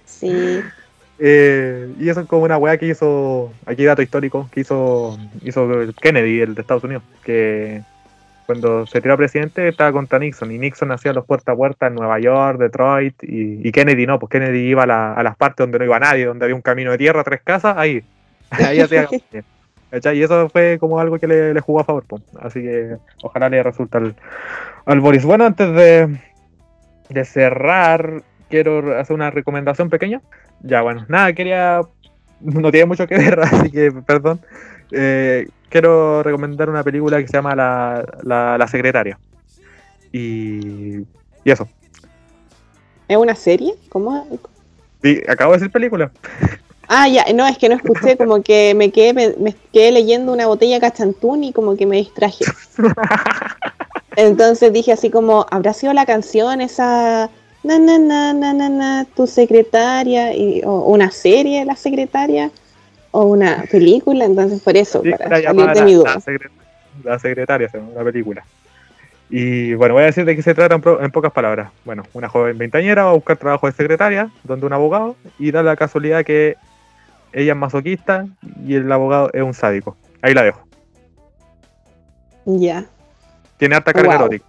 sí, Eh, y eso es como una weá que hizo, aquí dato histórico, que hizo, hizo Kennedy, el de Estados Unidos, que cuando se tiró a presidente estaba contra Nixon, y Nixon hacía los puerta a puerta en Nueva York, Detroit, y, y Kennedy no, pues Kennedy iba a, la- a las partes donde no iba nadie, donde había un camino de tierra, tres casas, ahí, (laughs) ahí hacía. Y eso fue como algo que le, le jugó a favor, pues. así que ojalá le resulte al, al Boris. Bueno, antes de, de cerrar, quiero hacer una recomendación pequeña. Ya, bueno, nada, quería. No tiene mucho que ver, (laughs) así que perdón. Eh, quiero recomendar una película que se llama La, la, La Secretaria. Y, y eso. es una serie, ¿cómo? Y acabo de decir película. Ah, ya, no, es que no escuché, como que me quedé, me, me quedé leyendo una botella cachantún y como que me distraje. (laughs) Entonces dije así como, ¿habrá sido la canción esa na na na na na na tu secretaria y, o una serie de la secretaria o una película? Entonces por eso, para salir de la, mi la Secretaria, la película. Y bueno, voy a decir de qué se trata en, pocas palabras. Bueno, una joven veintañera va a buscar trabajo de secretaria, donde un abogado, y da la casualidad que ella es masoquista y el abogado es un sádico. Ahí la dejo. Ya. Tiene harta carga Wow. erótica.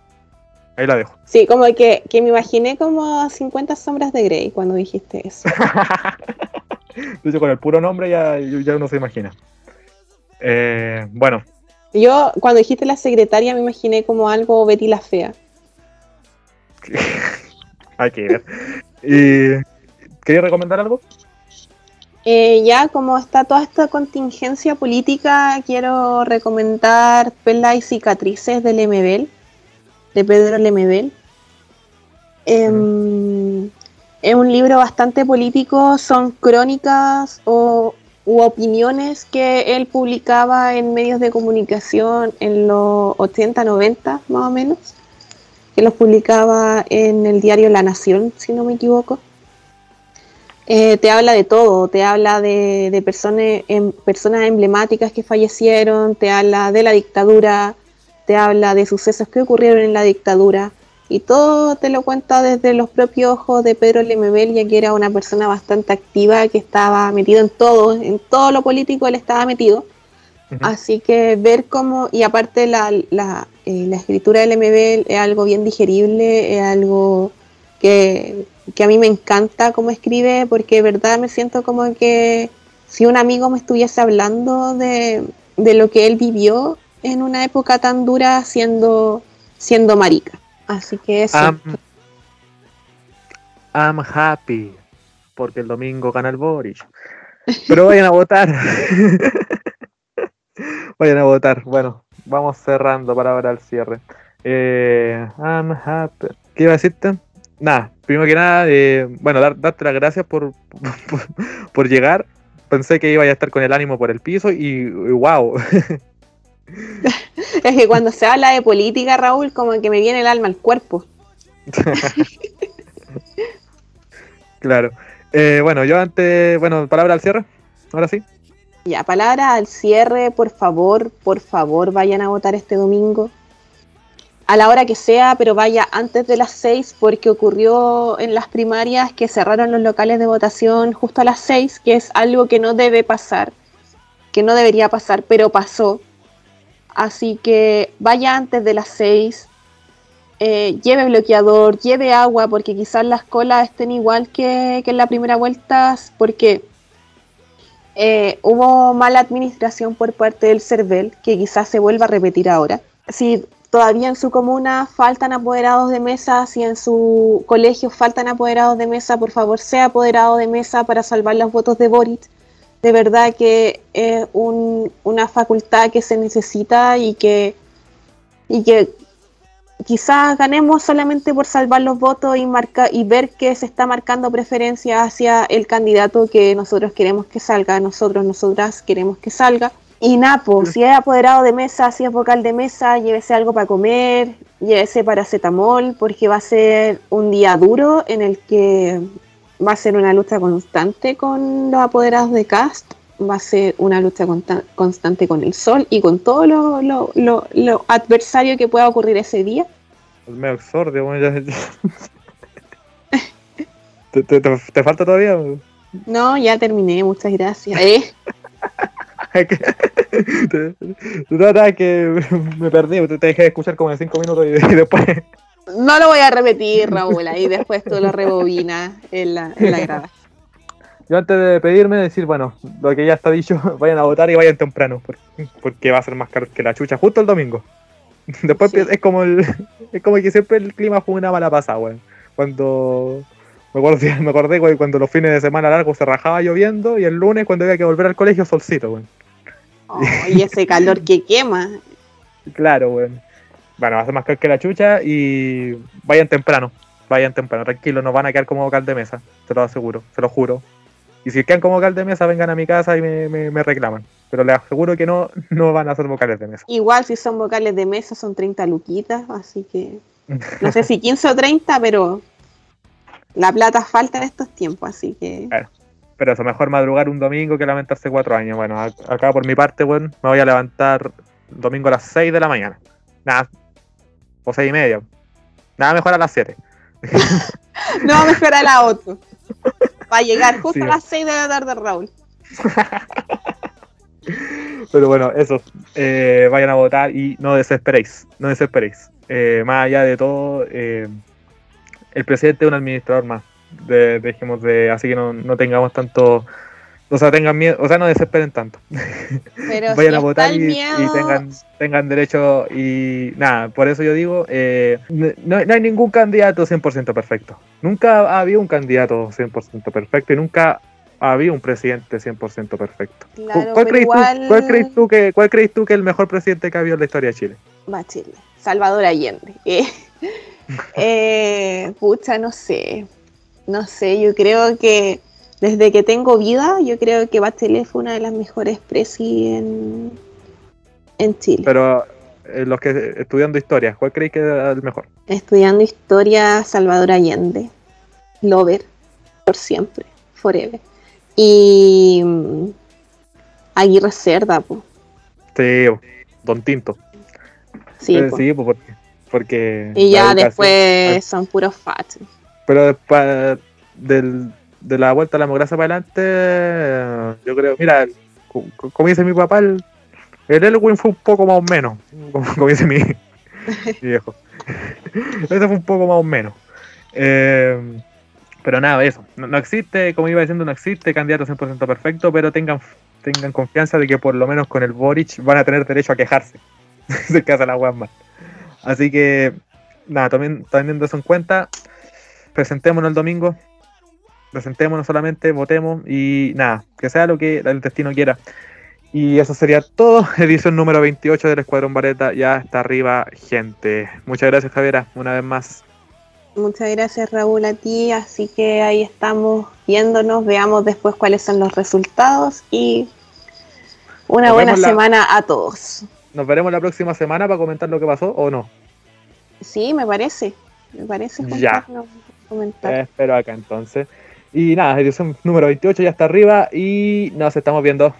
Ahí la dejo. Sí, como que, que me imaginé como 50 sombras de Grey cuando dijiste eso. (laughs) De hecho, con el puro nombre ya, ya uno se imagina. Eh, bueno, Yo cuando dijiste la secretaria me imaginé como algo Betty la Fea. (laughs) hay que ver. Y, ¿Quería recomendar algo? Eh, ya como está toda esta contingencia política, quiero recomendar Pelas y cicatrices de Lemebel, de Pedro Lemebel. Em, es un libro bastante político, son crónicas o, u opiniones que él publicaba en medios de comunicación en los 80, 90 más o menos, que los publicaba en el diario La Nación, si no me equivoco. Eh, te habla de todo, te habla de, persone- em- personas emblemáticas que fallecieron, te habla de la dictadura, te habla de sucesos que ocurrieron en la dictadura y todo te lo cuenta desde los propios ojos de Pedro Lemebel, ya que era una persona bastante activa, que estaba metido en todo, en todo lo político él estaba metido. Así que ver cómo, y aparte la, la, eh, la escritura del MBL es algo bien digerible, es algo que, que a mí me encanta cómo escribe, porque de verdad me siento como que si un amigo me estuviese hablando de, de lo que él vivió en una época tan dura siendo, siendo marica. Así que eso. I'm, I'm happy porque el domingo gana el Boris. Pero vayan a votar. (laughs) vayan a votar. Bueno, vamos cerrando para ahora el cierre. Eh, I'm happy. ¿Qué iba a decirte? Nada, primero que nada, eh, bueno, dar- darte las gracias por, (laughs) por, llegar. Pensé que iba a estar con el ánimo por el piso y wow. (laughs) Es que cuando se habla de política, Raúl, como que me viene el alma al cuerpo. (laughs) claro. Eh, bueno, yo antes, bueno, palabra al cierre. Ahora sí. Ya, palabra al cierre, por favor, por favor, vayan a votar este domingo. A la hora que sea, pero vaya antes de las 6, porque ocurrió en las primarias que cerraron los locales de votación justo a las 6, que es algo que no debe pasar. Que que no debería pasar, pero pasó. Así que vaya antes de las 6, eh, lleve bloqueador, lleve agua, porque quizás las colas estén igual que, que en la primera vuelta, porque eh, hubo mala administración por parte del CERVEL, que quizás se vuelva a repetir ahora. Si todavía en su comuna faltan apoderados de mesa, si en su colegio faltan apoderados de mesa, por favor sea apoderado de mesa para salvar los votos de Boric. De verdad que es una facultad que se necesita y que, y que quizás ganemos solamente por salvar los votos y, marca, y ver que se está marcando preferencia hacia el candidato que nosotros queremos que salga, nosotros, nosotras queremos que salga. Y Napo, si es apoderado de mesa, si es vocal de mesa, llévese algo para comer, llévese paracetamol, porque va a ser un día duro en el que va a ser una lucha constante con los apoderados de cast, va a ser una lucha constante con el sol y con todo lo, lo, lo, adversario que pueda ocurrir ese día. Medio exordio, bueno, ya... (laughs) ¿Te, te, te, falta todavía? No, ya terminé, muchas gracias. (laughs) ¿Eh? (laughs) no, que me perdí, te dejé de escuchar como en cinco minutos y, después. No lo voy a repetir, Raúl, y después tú lo rebobinas en la, en la grada. Yo antes de pedirme, decir, bueno, lo que ya está dicho, (laughs) vayan a votar y vayan temprano, porque va a ser más caro que la chucha, justo el domingo. (laughs) Después es como el, (laughs) es como que siempre el clima fue una mala pasada, weón. Cuando me acordé, me acordé cuando los fines de semana largos se rajaba lloviendo y el lunes cuando había que volver al colegio solcito, weón. Oh, y ese calor que quema. Claro, weón. Bueno, ser más caro que la chucha y vayan temprano, vayan temprano, tranquilo, no van a quedar como vocal de mesa, te lo aseguro, se lo juro. Y si quedan como vocal de mesa, vengan a mi casa y me, reclaman. Pero les aseguro que no, no van a ser vocales de mesa. Igual si son vocales de mesa son 30 luquitas, así que (laughs) no sé si 15 o 30, pero la plata falta en estos tiempos, así que... Claro. Pero eso, mejor madrugar un domingo que lamentarse cuatro años. Bueno, acá por mi parte, bueno, me voy a levantar domingo a las 6 de la mañana. Nada, o seis y media. Nada mejor a las 7. (laughs) no, mejor a las 8. Va a llegar justo a las 6 de la tarde, Raúl. (laughs) Pero bueno, eso. Eh, vayan a votar y no desesperéis. No desesperéis. Eh, más allá de todo, eh, el presidente es un administrador más. De, dejemos de. Así que no, no tengamos tanto. O sea, tengan miedo, o sea, no desesperen tanto. (laughs) Vayan a votar y, tengan, tengan derecho. Y nada, por eso yo digo, eh, no, hay ningún candidato 100% perfecto. Nunca ha habido un candidato 100% perfecto y nunca ha habido un presidente 100% perfecto. ¿Cuál, crees tú, ¿Cuál, crees tú, que, ¿Cuál crees tú que es el mejor presidente que ha habido en la historia de Chile? Va Chile. Salvador Allende. (laughs) Eh, eh, pucha, no sé. No sé, yo creo que desde que tengo vida, yo creo que Bachelet fue una de las mejores presi en, en Chile. Pero eh, los que estudiando historia, ¿cuál crees que es el mejor? Estudiando historia, Salvador Allende. Lover, por siempre, forever. Y mm, Aguirre Cerda, pues. Sí, Don Tinto. Sí, eh, sí porque porque y ya después son puros fachos. Pero después del, de la vuelta a la democracia para adelante, yo creo, mira, como dice mi papá, el, el Elwin fue un poco más o menos, como, (laughs) dice mi, viejo. (laughs) Ese fue un poco más o menos. Eh, pero nada, eso. No, existe, como iba diciendo, no existe candidato 100% perfecto, pero tengan, tengan confianza de que por lo menos con el Boric van a tener derecho a quejarse. (laughs) Se casa la mal. Así que, nada, también teniendo eso en cuenta, presentémonos el domingo, presentémonos solamente, votemos y nada, que sea lo que el destino quiera. Y eso sería todo. (laughs) Edición número 28 del Escuadrón Vareta. Ya está arriba, gente. Muchas gracias, Javiera, una vez más. Muchas gracias, Raúl, a ti. Así que ahí estamos viéndonos. Veamos después cuáles son los resultados. Y una buena semana a todos. ¿Nos veremos la próxima semana para comentar lo que pasó o no? Sí, me parece. Me parece. Ya. Comentar. espero acá entonces. Y nada, edición número 28 ya está arriba y nos estamos viendo.